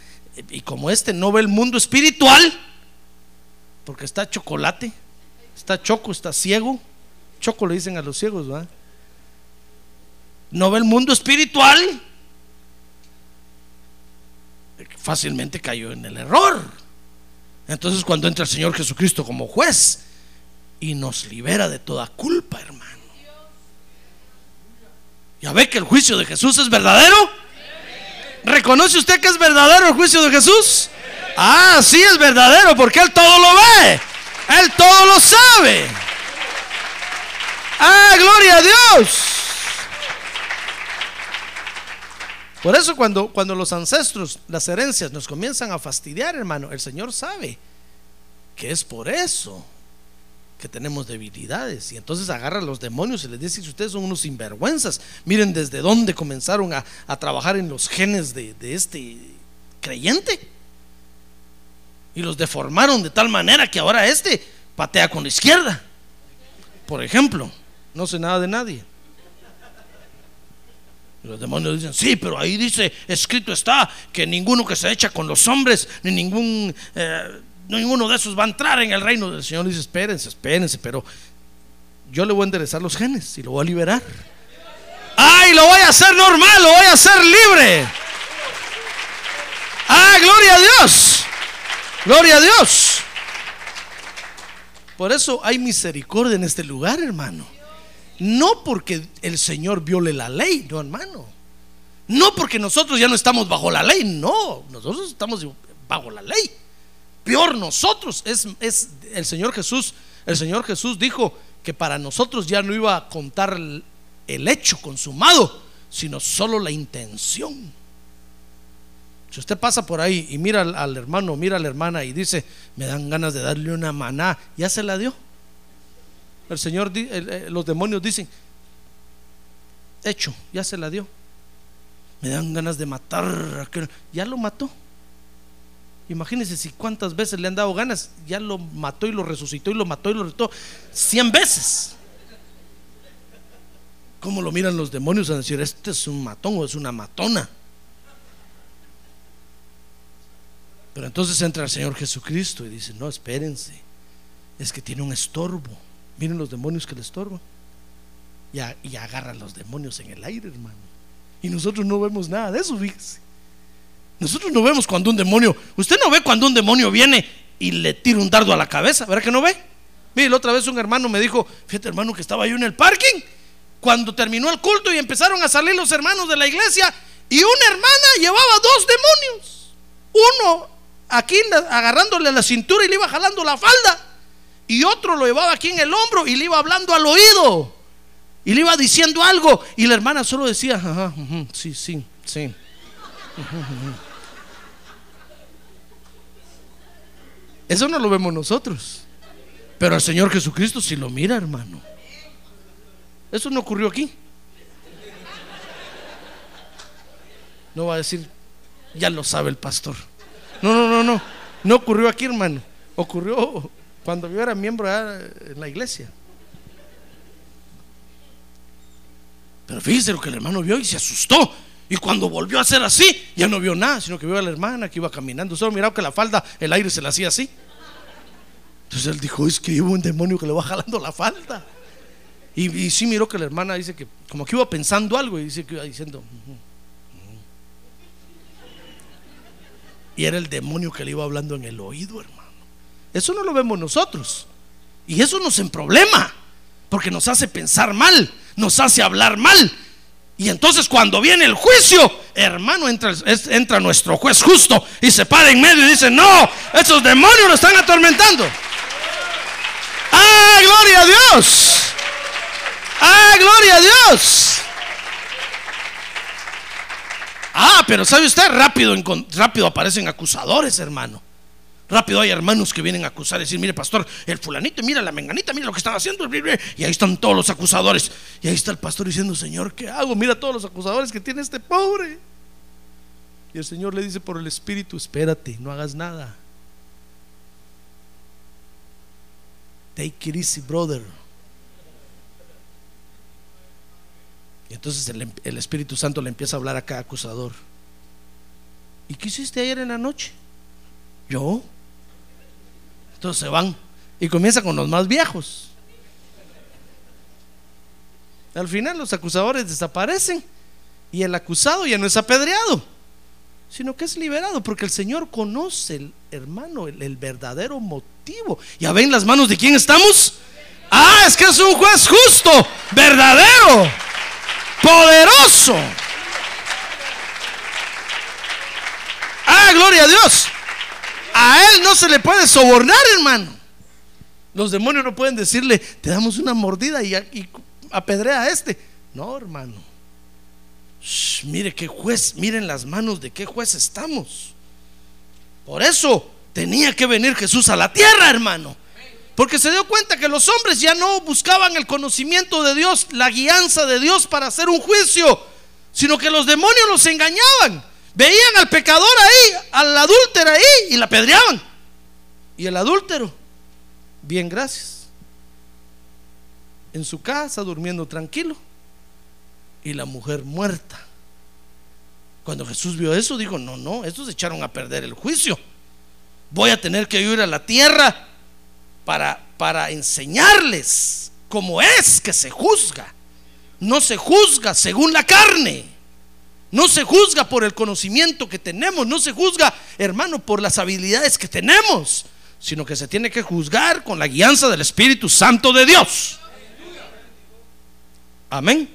S2: Y como este no ve el mundo espiritual, porque está chocolate, está choco, está ciego. Choco le dicen a los ciegos, ¿verdad? No ve el mundo espiritual. Fácilmente cayó en el error. Entonces cuando entra el Señor Jesucristo como juez y nos libera de toda culpa, hermano. ¿Ya ve que el juicio de Jesús es verdadero? ¿Reconoce usted que es verdadero el juicio de Jesús? Ah, sí es verdadero porque Él todo lo ve. Él todo lo sabe. Ah, gloria a Dios. Por eso cuando, cuando los ancestros, las herencias nos comienzan a fastidiar, hermano, el Señor sabe que es por eso que tenemos debilidades. Y entonces agarra a los demonios y les dice, si ustedes son unos sinvergüenzas, miren desde dónde comenzaron a, a trabajar en los genes de, de este creyente. Y los deformaron de tal manera que ahora este patea con la izquierda. Por ejemplo, no sé nada de nadie. Los demonios dicen, sí, pero ahí dice, escrito está, que ninguno que se echa con los hombres, ni ningún, eh, ninguno de esos va a entrar en el reino del Señor. dice, espérense, espérense, pero yo le voy a enderezar los genes y lo voy a liberar. ¡Ay, lo voy a hacer normal, lo voy a hacer libre! ¡Ah, gloria a Dios! ¡Gloria a Dios! Por eso hay misericordia en este lugar, hermano. No porque el Señor viole la ley, no, hermano. No porque nosotros ya no estamos bajo la ley, no. Nosotros estamos bajo la ley. Peor nosotros. Es, es el Señor Jesús. El Señor Jesús dijo que para nosotros ya no iba a contar el, hecho consumado, sino solo la intención. Si usted pasa por ahí y mira al, al hermano, mira a la hermana y dice, me dan ganas de darle una maná, ya se la dio. El Señor, eh, los demonios dicen, hecho, ya se la dio. Me dan ganas de matar, a aquel- ya lo mató. Imagínense si cuántas veces le han dado ganas, ya lo mató y lo resucitó y lo mató y lo resucitó cien veces. ¿Cómo lo miran los demonios a decir, este es un matón o es una matona? Pero entonces entra el Señor Jesucristo y dice, no, espérense, es que tiene un estorbo. Miren los demonios que le estorban. Y, a- agarran los demonios en el aire, hermano. Y nosotros no vemos nada de eso, fíjese. Nosotros no vemos cuando un demonio, usted no ve cuando un demonio viene y le tira un dardo a la cabeza, ¿verdad que no ve? Mire, la otra vez un hermano me dijo, fíjate hermano que estaba yo en el parking, cuando terminó el culto y empezaron a salir los hermanos de la iglesia, y una hermana llevaba dos demonios. Uno aquí agarrándole la cintura y le iba jalando la falda, y otro lo llevaba aquí en el hombro y le iba hablando al oído, y le iba diciendo algo, y la hermana solo decía, ajá, sí, sí, sí. Eso no lo vemos nosotros. Pero el Señor Jesucristo sí lo mira, hermano. Eso no ocurrió aquí. No va a decir, ya lo sabe el pastor. No, no, no, no. No ocurrió aquí, hermano. Ocurrió cuando yo era miembro en la iglesia. Pero fíjese lo que el hermano vio y se asustó. Y cuando volvió a hacer así, ya no vio nada, sino que vio a la hermana que iba caminando. Solo miraba que la falda, el aire se la hacía así. Entonces él dijo, es que hubo un demonio que le va jalando la falda. Y, sí miró que la hermana dice que como que iba pensando algo y dice que iba diciendo. Y era el demonio que le iba hablando en el oído, hermano. Eso no lo vemos nosotros. Y eso nos en problema, porque nos hace pensar mal, nos hace hablar mal. Y entonces cuando viene el juicio, hermano, entra, entra nuestro juez justo y se para en medio y dice, no, esos demonios nos están atormentando. ¡Ah, gloria a Dios! ¡Ah, gloria a Dios! Ah, pero ¿sabe usted? Rápido, rápido aparecen acusadores, hermano. Rápido hay hermanos que vienen a acusar decir, mire pastor, el fulanito, mira la menganita, mira lo que están haciendo. Y ahí están todos los acusadores. Y ahí está el pastor diciendo, Señor, ¿qué hago? Mira todos los acusadores que tiene este pobre. Y el Señor le dice por el Espíritu, espérate, no hagas nada. Take it easy, brother. Y entonces el, el Espíritu Santo le empieza a hablar a cada acusador. ¿Y qué hiciste ayer en la noche? Yo. Entonces se van y comienza con los más viejos. Al final los acusadores desaparecen y el acusado ya no es apedreado. sino que es liberado, porque el Señor conoce, el, hermano, el, el verdadero motivo. ¿Ya ven las manos de quién estamos? Ah, es que es un juez justo, verdadero, poderoso. Ah, gloria a Dios. A él no se le puede sobornar, hermano. Los demonios no pueden decirle, te damos una mordida y, apedrea a este. No, hermano. Mire qué juez, miren las manos de qué juez estamos. Por eso tenía que venir Jesús a la tierra, hermano. Porque se dio cuenta que los hombres ya no buscaban el conocimiento de Dios, la guianza de Dios para hacer un juicio, sino que los demonios los engañaban. Veían al pecador ahí, al adúltero ahí y la apedreaban. Y el adúltero, bien, gracias. En su casa, durmiendo tranquilo. Y la mujer muerta. Cuando Jesús vio eso, dijo, no, no, estos echaron a perder el juicio. Voy a tener que ir a la tierra para, para enseñarles cómo es que se juzga. No se juzga según la carne. No se juzga por el conocimiento que tenemos, no se juzga, hermano, por las habilidades que tenemos, sino que se tiene que juzgar con la guianza del Espíritu Santo de Dios. Amén.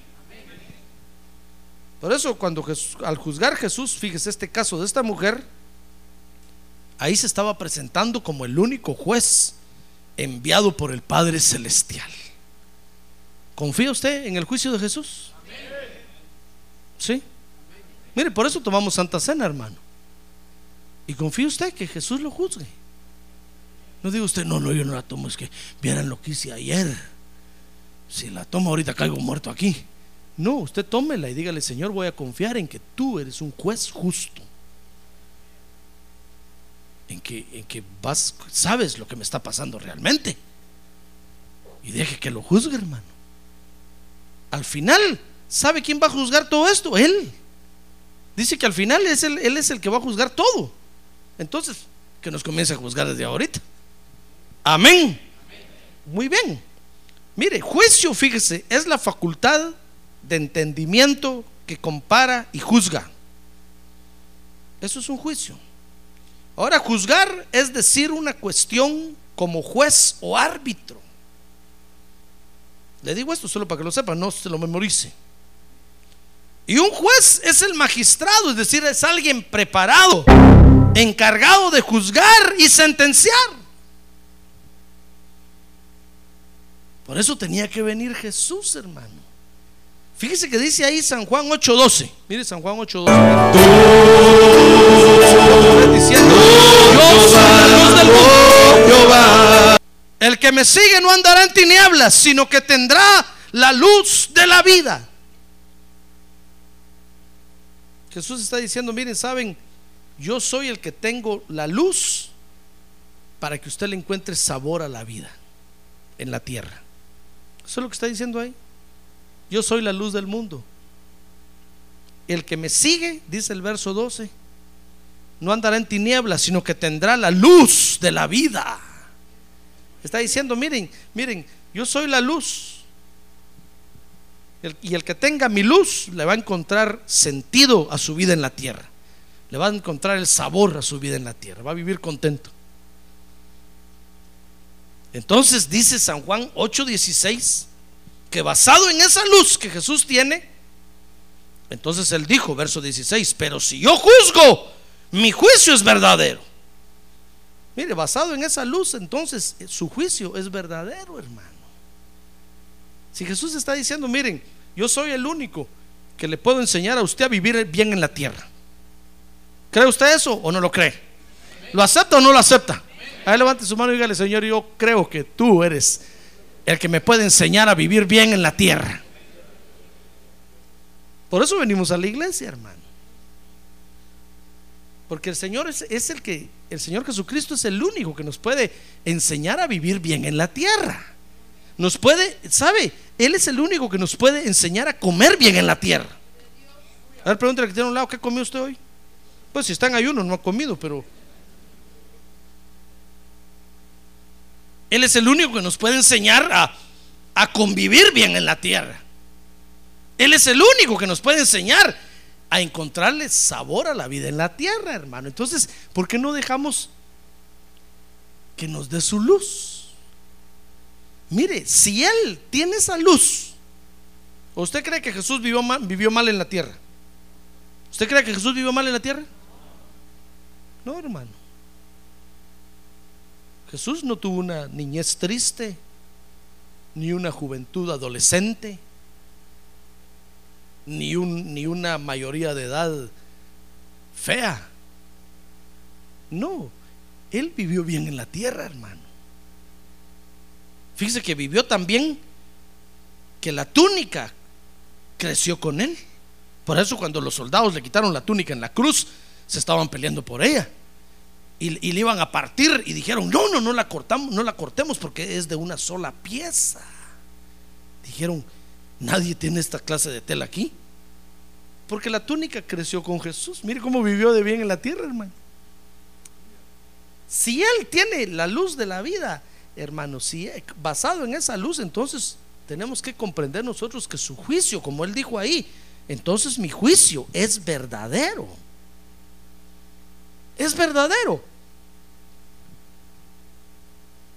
S2: Por eso cuando al juzgar Jesús, fíjese este caso de esta mujer, ahí se estaba presentando como el único juez enviado por el Padre Celestial. ¿Confía usted en el juicio de Jesús? Sí. Mire, por eso tomamos Santa Cena, hermano. Y confía usted que Jesús lo juzgue. No diga usted, no, no, yo no la tomo, es que vieran lo que hice ayer. Si la tomo ahorita caigo muerto aquí. No, usted tómela y dígale, Señor, voy a confiar en que tú eres un juez justo. En que, en que vas, sabes lo que me está pasando realmente. Y deje que lo juzgue, hermano. Al final, ¿sabe quién va a juzgar todo esto? Él. Dice que al final es él, es el que va a juzgar todo. Entonces, que nos comience a juzgar desde ahorita. Amén. Muy bien. Mire, juicio, fíjese, es la facultad de entendimiento que compara y juzga. Eso es un juicio. Ahora, juzgar es decir una cuestión como juez o árbitro. Le digo esto solo para que lo sepa, no se lo memorice. Y un juez es el magistrado, es decir, es alguien preparado, encargado de juzgar y sentenciar. Por eso tenía que venir Jesús, hermano. Fíjese que dice ahí San Juan 8:12. Mire San Juan 8:12. mire. Diciendo, "Yo soy la luz del mundo". El que me sigue no andará en tinieblas, sino que tendrá la luz de la vida. Jesús está diciendo, miren, saben, yo soy el que tengo la luz para que usted le encuentre sabor a la vida en la tierra. Eso es lo que está diciendo ahí. Yo soy la luz del mundo. El que me sigue, dice el verso 12, no andará en tinieblas, sino que tendrá la luz de la vida. Está diciendo, miren, miren, yo soy la luz. Y el que tenga mi luz le va a encontrar sentido a su vida en la tierra. Le va a encontrar el sabor a su vida en la tierra. Va a vivir contento. Entonces dice San Juan 8:16 que basado en esa luz que Jesús tiene, entonces él dijo, verso 16, pero si yo juzgo, mi juicio es verdadero. Mire, basado en esa luz, entonces eh, su juicio es verdadero, hermano. Si Jesús está diciendo, miren, yo soy el único que le puedo enseñar a usted a vivir bien en la tierra. ¿Cree usted eso o no lo cree? ¿Lo acepta o no lo acepta? Ahí levante su mano y dígale, Señor, yo creo que tú eres el que me puede enseñar a vivir bien en la tierra. Por eso venimos a la iglesia, hermano. Porque el Señor es, el que, el Señor Jesucristo es el único que nos puede enseñar a vivir bien en la tierra. Nos puede, ¿sabe? Él es el único que nos puede enseñar a comer bien en la tierra. A ver, pregúntale que tiene un lado, ¿qué comió usted hoy? Pues si está en ayuno, no ha comido, pero Él es el único que nos puede enseñar a, a convivir bien en la tierra. Él es el único que nos puede enseñar a encontrarle sabor a la vida en la tierra, hermano. Entonces, ¿por qué no dejamos que nos dé su luz? Mire, si Él tiene esa luz, ¿usted cree que Jesús vivió mal, en la tierra? ¿Usted cree que Jesús vivió mal en la tierra? No, hermano. Jesús no tuvo una niñez triste, ni una juventud adolescente ni, un, ni una mayoría de edad fea. No, él vivió bien en la tierra, hermano. Fíjese que vivió también que la túnica creció con él. Por eso cuando los soldados le quitaron la túnica en la cruz, se estaban peleando por ella. Y, y, le iban a partir y dijeron, no, no, no la cortamos, no la cortemos porque es de una sola pieza. Dijeron, Nadie tiene esta clase de tela aquí. Porque la túnica creció con Jesús. Mire cómo vivió de bien en la tierra, hermano. Si Él tiene la luz de la vida, hermano, si basado en esa luz, entonces tenemos que comprender nosotros que su juicio, como Él dijo ahí, entonces mi juicio es verdadero. Es verdadero.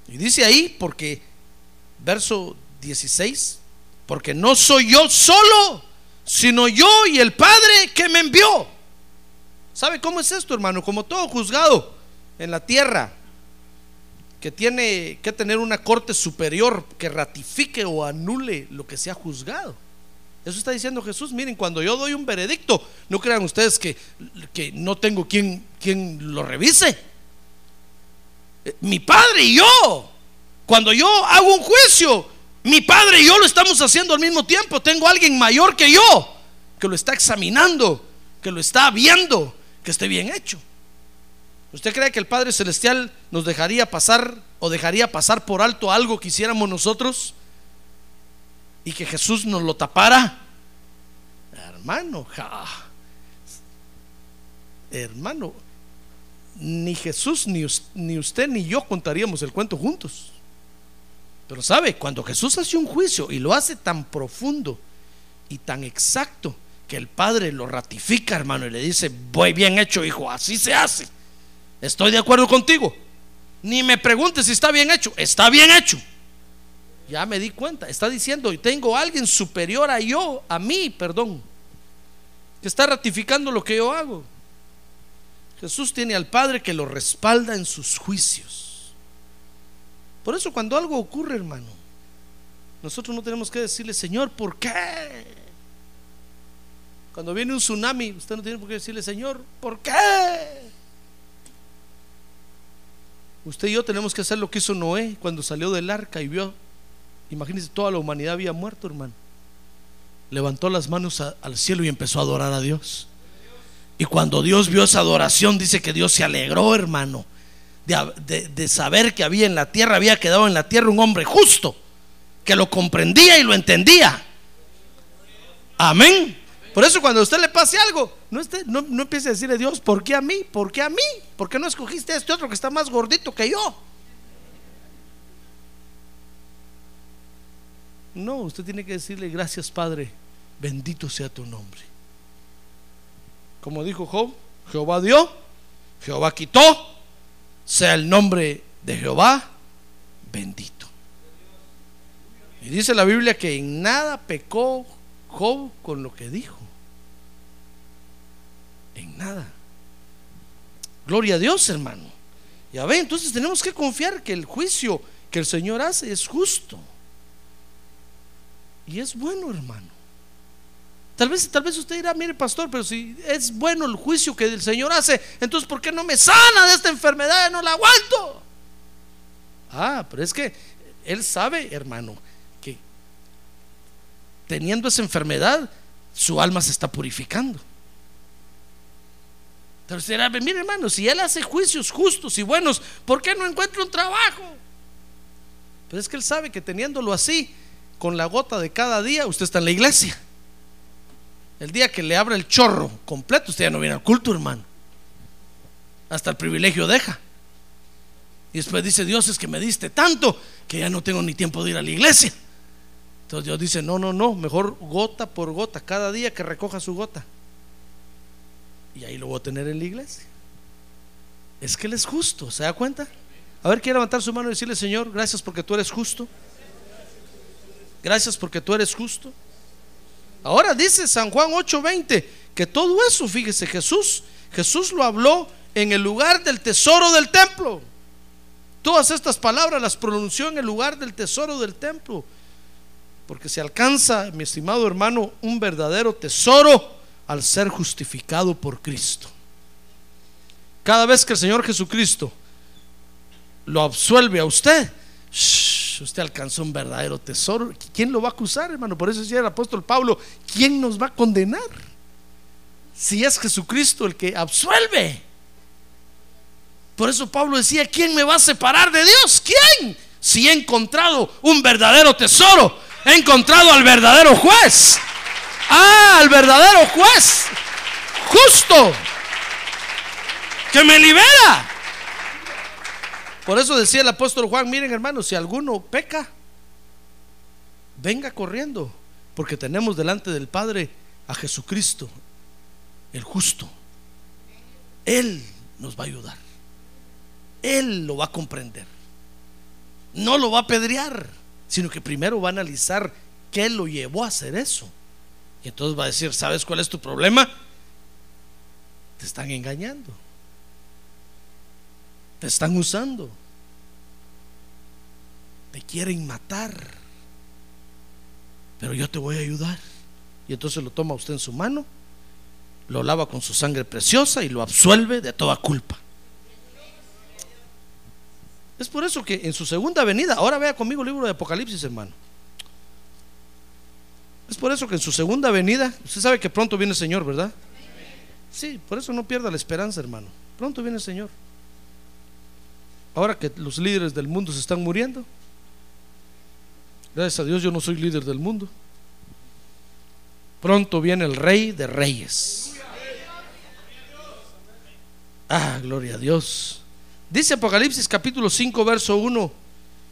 S2: Y dice ahí, porque verso 16, porque no soy yo solo, sino yo y el Padre que me envió. ¿Sabe cómo es esto, hermano? Como todo juzgado en la tierra, que tiene que tener una corte superior que ratifique o anule lo que se ha juzgado. Eso está diciendo Jesús. Miren, cuando yo doy un veredicto, no crean ustedes que, que no tengo quien, quien lo revise. Eh, mi padre y yo, cuando yo hago un juicio, mi padre y yo lo estamos haciendo al mismo tiempo. Tengo a alguien mayor que yo que lo está examinando, que lo está viendo, que esté bien hecho. ¿Usted cree que el Padre Celestial nos dejaría pasar o dejaría pasar por alto algo que hiciéramos nosotros y que Jesús nos lo tapara? Hermano, hermano, ni Jesús, ni, ni usted, ni yo contaríamos el cuento juntos. Pero sabe, cuando Jesús hace un juicio y lo hace tan profundo y tan exacto que el Padre lo ratifica, hermano, y le dice, voy bien hecho, hijo, así se hace. Estoy de acuerdo contigo. Ni me preguntes si está bien hecho, está bien hecho. Ya me di cuenta, está diciendo, y tengo a alguien superior a yo, a mí, perdón, que está ratificando lo que yo hago. Jesús tiene al Padre que lo respalda en sus juicios. Por eso cuando algo ocurre, hermano, nosotros no tenemos que decirle, Señor, ¿por qué? Cuando viene un tsunami, usted no tiene por qué decirle, Señor, ¿por qué? Usted y yo tenemos que hacer lo que hizo Noé cuando salió del arca y vio, imagínense, toda la humanidad había muerto, hermano. Levantó las manos al cielo y empezó a adorar a Dios. Y cuando Dios vio esa adoración, dice que Dios se alegró, hermano de, saber que había en la tierra, había quedado en la tierra un hombre justo, que lo comprendía y lo entendía. Amén. Por eso cuando a usted le pase algo, no, no, no, empiece a decirle Dios, ¿por qué a mí? ¿Por qué a mí? ¿Por qué no escogiste a este otro que está más gordito que yo? No, usted tiene que decirle, gracias Padre, bendito sea tu nombre. Como dijo Job, Jehová dio, Jehová quitó, sea el nombre de Jehová bendito. Y dice la Biblia que en nada pecó Job con lo que dijo. En nada. Gloria a Dios, hermano. Ya ve, entonces tenemos que confiar que el juicio que el Señor hace es justo. Y es bueno, hermano. Tal vez, tal vez usted dirá, mire pastor, pero si es bueno el juicio que el Señor hace, entonces ¿por qué no me sana de esta enfermedad? No la aguanto. Ah, pero es que Él sabe, hermano, teniendo esa enfermedad, su alma se está purificando. Entonces dirá, mire hermano, si Él hace juicios justos y buenos, ¿por qué no encuentra un trabajo? Pero es que Él sabe que teniéndolo así, con la gota de cada día, usted está en la iglesia. El día que le abra el chorro completo, usted ya no viene al culto, hermano. Hasta el privilegio deja. Y después dice, Dios es que me diste tanto que ya no tengo ni tiempo de ir a la iglesia. Entonces Dios dice, no, no, no, mejor gota por gota, cada día que recoja su gota. Y ahí lo voy a tener en la iglesia. Es que Él es justo, ¿se da cuenta? A ver, quiere levantar su mano y decirle, Señor, gracias porque tú eres justo. Gracias porque tú eres justo. Ahora dice San Juan 8:20 que todo eso, fíjese, Jesús, Jesús lo habló en el lugar del tesoro del templo. Todas estas palabras las pronunció en el lugar del tesoro del templo. Porque se alcanza, mi estimado hermano, un verdadero tesoro al ser justificado por Cristo. Cada vez que el Señor Jesucristo lo absuelve a usted, usted alcanzó un verdadero tesoro. ¿Quién lo va a acusar, hermano? Por eso decía el apóstol Pablo, ¿quién nos va a condenar? Si es Jesucristo el que absuelve. Por eso Pablo decía, ¿quién me va a separar de Dios? ¿Quién? Si he encontrado un verdadero tesoro, he encontrado al verdadero juez. Ah, al verdadero juez. Justo que me libera. Por eso decía el apóstol Juan, miren hermanos, si alguno peca, venga corriendo, porque tenemos delante del Padre a Jesucristo, el justo. Él nos va a ayudar. Él lo va a comprender. No lo va a pedrear, sino que primero va a analizar qué lo llevó a hacer eso. Y entonces va a decir, ¿sabes cuál es tu problema? Te están engañando. Te están usando. Te quieren matar. Pero yo te voy a ayudar. Y entonces lo toma usted en su mano, lo lava con su sangre preciosa y lo absuelve de toda culpa. Es por eso que en su segunda venida, ahora vea conmigo el libro de Apocalipsis, hermano. Es por eso que en su segunda venida, usted sabe que pronto viene el Señor, ¿verdad? Sí, por eso no pierda la esperanza, hermano. Pronto viene el Señor. Ahora que los líderes del mundo se están muriendo, gracias a Dios yo no soy líder del mundo. Pronto viene el rey de reyes. Ah, gloria a Dios. Dice Apocalipsis capítulo 5, verso 1,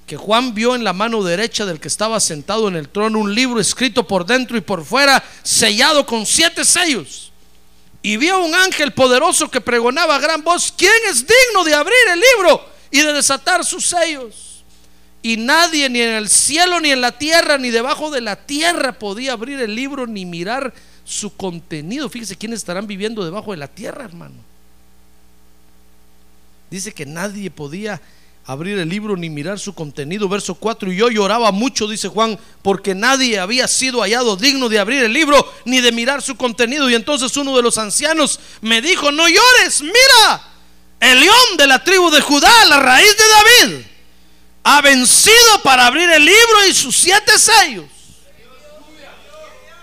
S2: que Juan vio en la mano derecha del que estaba sentado en el trono un libro escrito por dentro y por fuera, sellado con siete sellos. Y vio un ángel poderoso que pregonaba a gran voz, ¿quién es digno de abrir el libro y de desatar sus sellos. Y nadie, ni en el cielo, ni en la tierra, ni debajo de la tierra, podía abrir el libro ni mirar su contenido. Fíjese quiénes estarán viviendo debajo de la tierra, hermano. Dice que nadie podía abrir el libro ni mirar su contenido. Verso 4, y yo lloraba mucho, dice Juan, porque nadie había sido hallado digno de abrir el libro ni de mirar su contenido. Y entonces uno de los ancianos me dijo, no llores, mira el león de la tribu de Judá, la raíz de David, ha vencido para abrir el libro y sus siete sellos.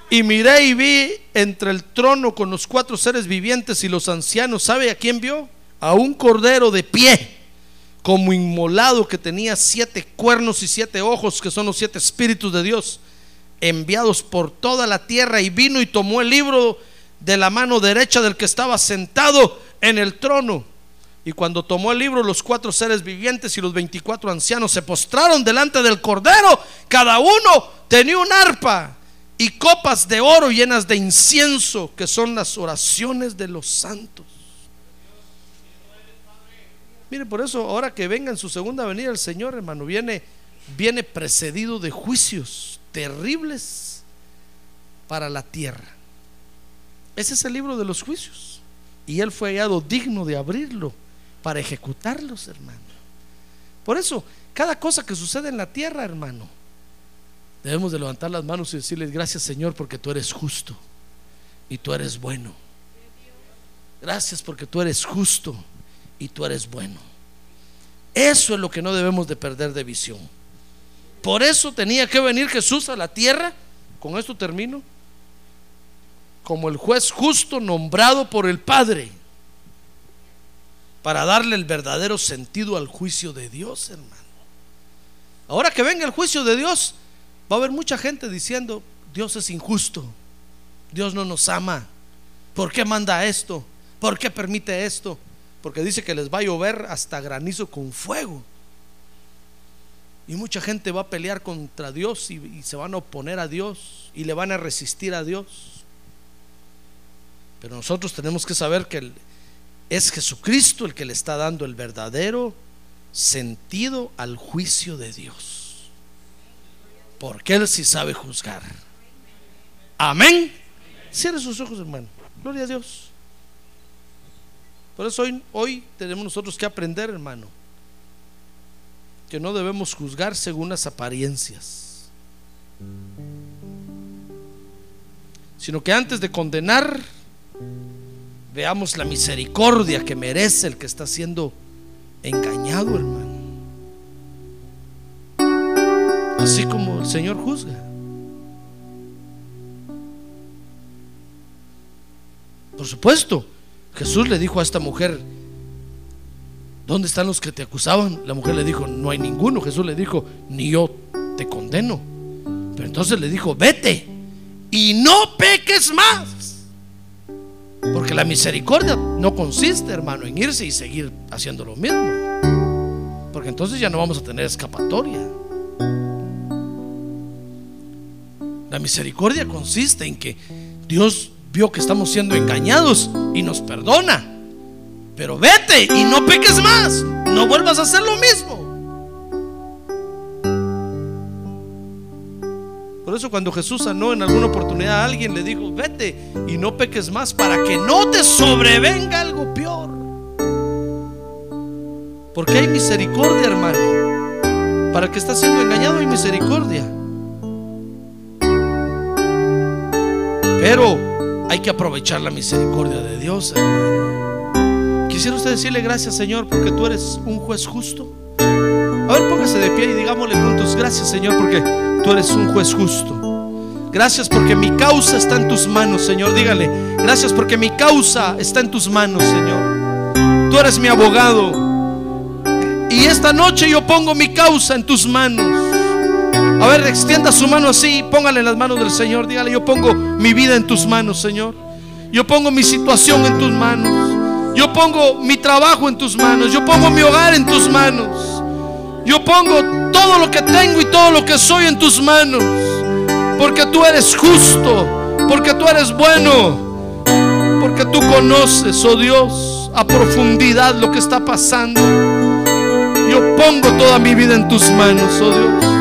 S2: Y miré y vi entre el trono con los cuatro seres vivientes y los ancianos. ¿Sabe a quién vio? A un cordero de pie, como inmolado, que tenía siete cuernos y siete ojos, que son los siete espíritus de Dios, enviados por toda la tierra. Y vino y tomó el libro de la mano derecha del que estaba sentado en el trono. Y cuando tomó el libro, los cuatro seres vivientes y los veinticuatro ancianos se postraron delante del Cordero. Cada uno tenía un arpa y copas de oro llenas de incienso, que son las oraciones de los santos. Mire, por eso ahora que venga en su segunda venida el Señor, hermano, viene, viene precedido de juicios terribles para la tierra. Ese es el libro de los juicios. Y él fue hallado digno de abrirlo para ejecutarlos, hermano. Por eso, cada cosa que sucede en la tierra, hermano, debemos de levantar las manos y decirles gracias Señor porque tú eres justo y tú eres bueno. Gracias porque tú eres justo y tú eres bueno. Eso es lo que no debemos de perder de visión. Por eso tenía que venir Jesús a la tierra, con esto termino, como el juez justo nombrado por el Padre para darle el verdadero sentido al juicio de Dios, hermano. Ahora que venga el juicio de Dios, va a haber mucha gente diciendo, Dios es injusto, Dios no nos ama, ¿por qué manda esto? ¿Por qué permite esto? Porque dice que les va a llover hasta granizo con fuego. Y mucha gente va a pelear contra Dios y, se van a oponer a Dios y le van a resistir a Dios. Pero nosotros tenemos que saber que es Jesucristo el que le está dando el verdadero sentido al juicio de Dios. Porque Él sí sabe juzgar. Amén. Cierre sus ojos, hermano. Gloria a Dios. Por eso hoy, hoy tenemos nosotros que aprender, hermano, que no debemos juzgar según las apariencias, sino que antes de condenar, veamos la misericordia que merece el que está siendo engañado, hermano. Así como el Señor juzga. Por supuesto, Jesús le dijo a esta mujer, ¿dónde están los que te acusaban? La mujer le dijo, no hay ninguno. Jesús le dijo, ni yo te condeno. Pero entonces le dijo, vete y no peques más. Porque la misericordia no consiste, hermano, en irse y seguir haciendo lo mismo. Porque entonces ya no vamos a tener escapatoria. La misericordia consiste en que Dios vio que estamos siendo engañados y nos perdona. Pero vete y no peques más. No vuelvas a hacer lo mismo. Por eso cuando Jesús sanó en alguna oportunidad a alguien le dijo, vete y no peques más para que no te sobrevenga algo peor. Porque hay misericordia, hermano. Para que está siendo engañado hay misericordia. Pero hay que aprovechar la misericordia de Dios. Quisiera usted decirle gracias, Señor, porque tú eres un juez justo. A ver, póngase de pie y digámosle juntos, gracias, Señor, porque tú eres un juez justo. Gracias porque mi causa está en tus manos, Señor. Dígale, gracias porque mi causa está en tus manos, Señor. Tú eres mi abogado. Y esta noche yo pongo mi causa en tus manos. A ver, extienda su mano así, póngale las manos del Señor. Dígale, yo pongo mi vida en tus manos, Señor. Yo pongo mi situación en tus manos. Yo pongo mi trabajo en tus manos. Yo pongo mi hogar en tus manos. Yo pongo todo lo que tengo y todo lo que soy en tus manos. Porque tú eres justo. Porque tú eres bueno. Porque tú conoces, oh Dios, a profundidad lo que está pasando. Yo pongo toda mi vida en tus manos, oh Dios.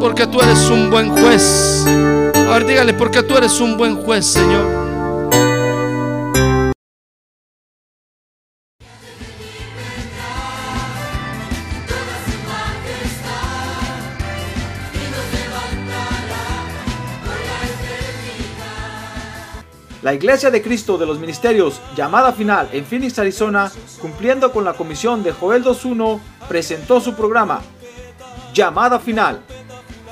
S2: Porque tú eres un buen juez. A ver, dígale, porque tú eres un buen juez, Señor.
S1: La Iglesia de Cristo de los Ministerios, llamada final en Phoenix, Arizona, cumpliendo con la comisión de Joel 2.1, presentó su programa, Llamada Final.